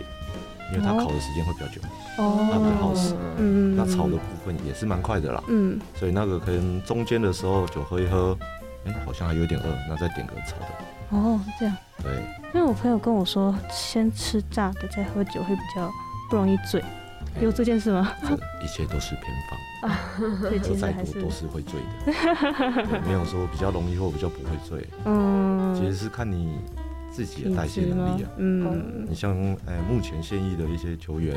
因为它烤的时间会比较久。哦，它比较耗时嗯，那炒的部分也是蛮快的啦，嗯。所以那个可能中间的时候酒喝一喝，哎、好像还有点饿，那再点个炒的。哦这样，对，因为我朋友跟我说，先吃炸的再喝酒会比较不容易醉，有这件事吗？这一切都是偏方，所以喝再多都是会醉的，没有说比较容易或比较不会醉，嗯，其实是看你自己的代谢能力啊。嗯你像哎目前现役的一些球员，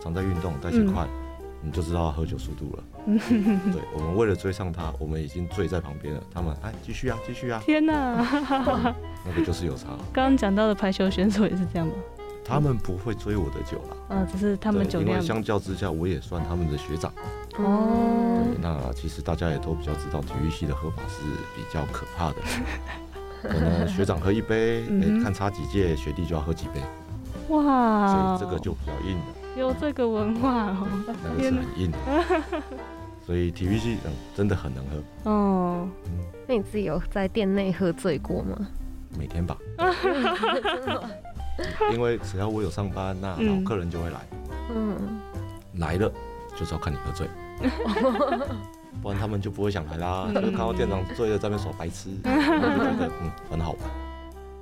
常在运动，代谢快，你就知道他喝酒速度了。嗯，对我们为了追上他，我们已经醉在旁边了，他们哎继续啊继续啊，天哪！那个就是有差。刚刚讲到的排球选手也是这样吗？他们不会追我的酒啦，啊，只是他们对因为酒量相较之下，我也算他们的学长。哦对，那其实大家也都比较知道，体育系的喝法是比较可怕的。可能学长喝一杯，哎，看差几届，学弟就要喝几杯，哇，所以这个就比较硬了，有这个文化哦，那个是很硬的。所以体育系嗯真的很能喝，哦，嗯，那你自己有在店内喝醉过吗？每天吧。因为只要我有上班，那嗯。老客人就会来，嗯，来了就是要看你喝醉，不然他们就不会想来啦。嗯就看到店长醉了在那边耍白痴，我就觉得嗯很好玩，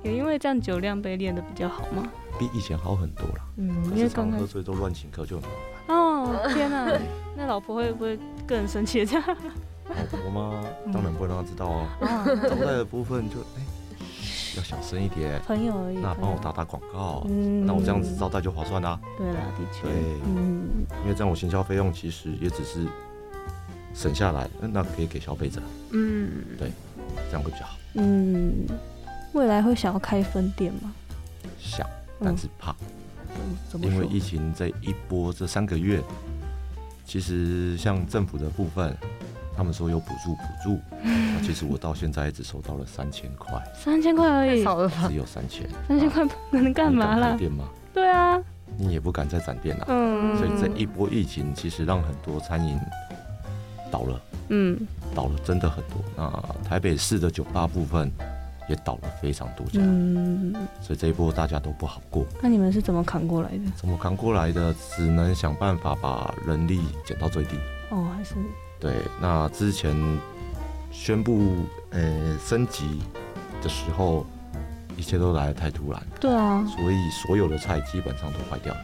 也因为这样酒量被练得比较好吗？比以前好很多了。嗯，因为刚开始醉都乱请客就很麻烦。哦，天哪，那老婆会不会更生气？这样老婆吗？嗯当然不会让她知道哦。啊，招待的部分就哎、要小声一点，朋友而已。那帮我打打广告，嗯那我这样子招待就划算啦。对啦，的确，对，嗯，因为这样我行销费用其实也只是省下来，嗯那可以给消费者，嗯，对这样会比较好。嗯，未来会想要开分店吗？想，但是怕，嗯？因为疫情这一波这三个月，其实像政府的部分，他们说有补助补助，那其实我到现在只收到了三千块，三千块而已，少了吧只？有三千，三千块能干嘛你敢开啦？店吗？对啊，你也不敢再展店啦。嗯，所以这一波疫情其实让很多餐饮倒了，嗯倒了真的很多。那台北市的酒吧部分也倒了非常多家，嗯，所以这一波大家都不好过。那你们是怎么扛过来的？怎么扛过来的？只能想办法把人力减到最低。哦，还是对，那之前宣布呃升级的时候，一切都来得太突然，对啊，所以所有的菜基本上都坏掉了。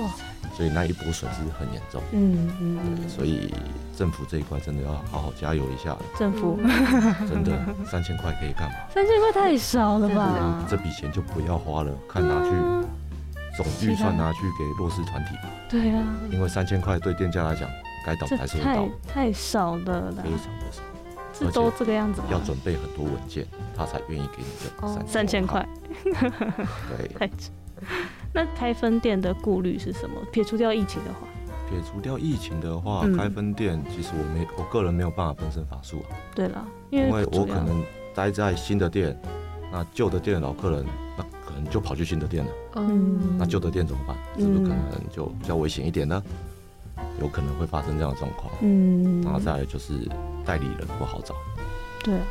哇，所以那一波损失很严重。嗯嗯所以政府这一块真的要好好加油一下。政府 真的三千块可以干嘛？三千块太少了吧？这笔钱就不要花了，看拿去嗯总预算拿去给弱势团体吧。对啊，因为三千块对店家来讲，该倒这还是会倒太，太少了啦非，常的少，是都这个样子？要准备很多文件，他才愿意给你这哦三三千块，对。那开分店的顾虑是什么？撇除掉疫情的话，撇除掉疫情的话，嗯。开分店其实我没我个人没有办法分身乏术啊，对啦，因为因为我主要。可能待在新的店，那旧的店的老客人，那可能就跑去新的店了。嗯那旧的店怎么办？是不是可能就比较危险一点呢？有可能会发生这样的状况。嗯，然后再来就是代理人不好找，对啊，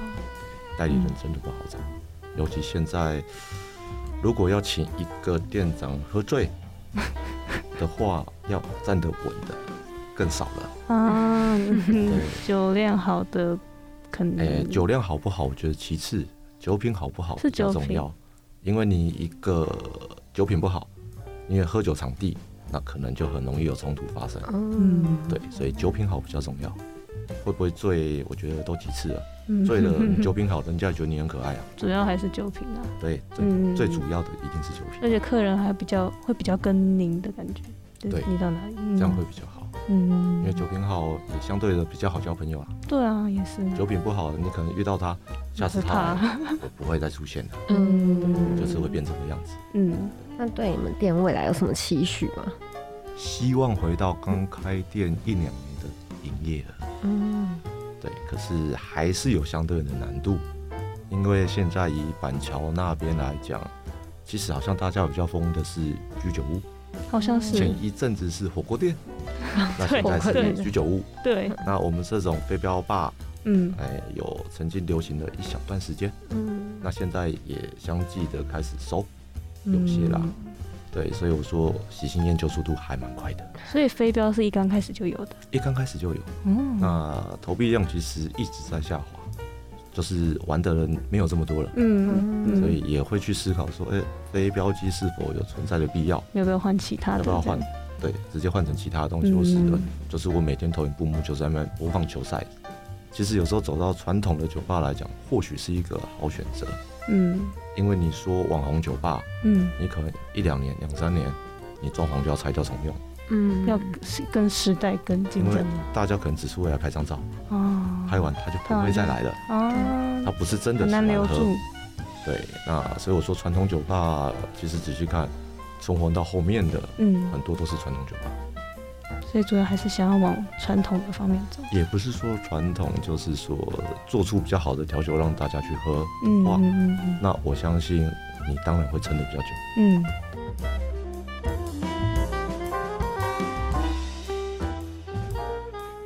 代理人真的不好找，尤其现在如果要请一个店长喝醉 的话，要站得稳的更少了。啊，对，酒量好的可能，诶、酒量好不好，我觉得其次，酒品好不好是比较重要。因为你一个酒品不好，因为喝酒场地，那可能就很容易有冲突发生。嗯，对，所以酒品好比较重要。会不会醉，我觉得都几次了。嗯醉了，你 酒品好，人家也觉得你很可爱啊。主要还是酒品啊，对，最、嗯最主要的一定是酒品，而且客人还比较会比较跟您的感觉，对你到哪里，嗯这样会比较好。嗯因为酒品好，也相对的比较好交朋友啊。对啊，也是，酒品不好，你可能遇到他，下次他不 不会再出现了，嗯就是会变成这个样子。嗯，那对你们店未来有什么期许吗？希望回到刚开店一两年的营业额，嗯，对，可是还是有相对的难度，因为现在以板桥那边来讲，其实好像大家比较疯的是居酒屋，好像是。前一阵子是火锅店，那现在是居酒屋。对，那我们这种飞镖霸，嗯。哎，有曾经流行了一小段时间，嗯，那现在也相继的开始收，有些啦。嗯对，所以我说喜新厌旧速度还蛮快的，所以飞镖是一刚开始就有的，一刚开始就有。嗯，那投币量其实一直在下滑，就是玩的人没有这么多了，嗯嗯，所以也会去思考说，哎、飞镖机是否有存在的必要？要不要换其他的？要不要换？对，直接换成其他的东西，嗯或是、呃就是我每天投影布幕就在那边播放球赛。其实有时候走到传统的酒吧来讲，或许是一个好选择，嗯。因为你说网红酒吧，嗯，你可能一两年、两三年，你装潢就要拆掉重用，嗯，要是跟时代跟进因为大家可能只是为了拍张照，哦，拍完他就不会再来了，哦。他，不是真的很喜欢喝。难留住，对，那所以我说传统酒吧，其实仔细看，存活到后面的嗯，很多都是传统酒吧，所以主要还是想要往传统的方面走，也不是说传统，就是说做出比较好的调酒让大家去喝。嗯哇嗯嗯那我相信你当然会撑得比较久。嗯，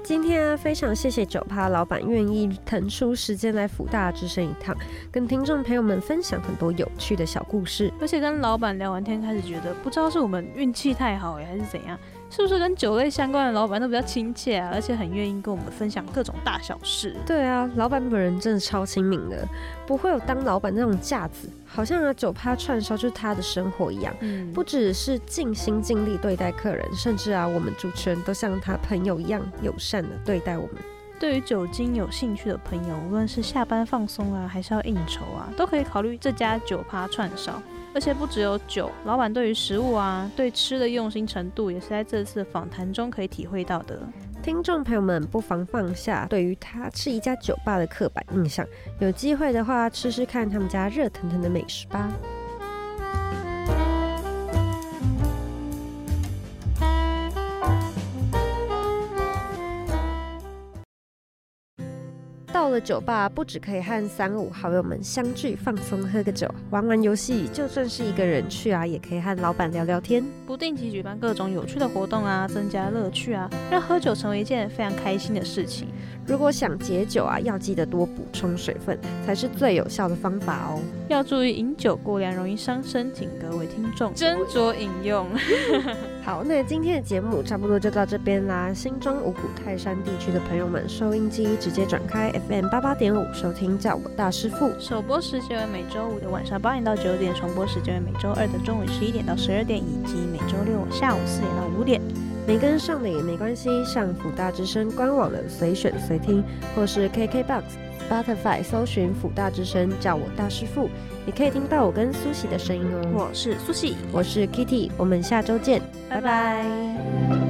今天啊，非常谢谢酒吧老板愿意腾出时间来福大之声一趟，跟听众朋友们分享很多有趣的小故事。而且跟老板聊完天，开始觉得不知道是我们运气太好哎，还是怎样，是不是跟酒类相关的老板都比较亲切啊，而且很愿意跟我们分享各种大小事。对啊，老板本人真的超亲民的，不会有当老板那种架子，好像啊酒吧串烧就是他的生活一样。嗯不只是尽心尽力对待客人，甚至啊，我们主持人都像他朋友一样友善的对待我们。对于酒精有兴趣的朋友，无论是下班放松啊，还是要应酬啊，都可以考虑这家酒趴串烧。而且不只有酒，老板对于食物啊，对吃的用心程度，也是在这次访谈中可以体会到的。听众朋友们，不妨放下对于它是一家酒吧的刻板印象，有机会的话吃吃看他们家热腾腾的美食吧。到了酒吧，不只可以和三五好友们相聚放松，喝个酒，玩玩游戏。就算是一个人去啊，也可以和老板聊聊天。不定期举办各种有趣的活动啊，增加乐趣啊，让喝酒成为一件非常开心的事情。如果想解酒啊，要记得多补充水分，才是最有效的方法哦。要注意饮酒过量容易伤身，请各位听众斟酌饮用。好，那今天的节目差不多就到这边啦。新庄五股泰山地区的朋友们，收音机直接转开 FM 八八点五，收听叫我大师傅。首播时间为每周五的晚上八点到九点，重播时间为每周二的中午十一点到十二点，以及每周六下午四点到五点。没跟上的也没关系，上辅大之声官网的随选随听，或是 KKBOX、Spotify 搜寻辅大之声，叫我大师傅，也可以听到我跟苏喜的声音哦。我是苏喜，我是 Kitty，我们下周见，拜拜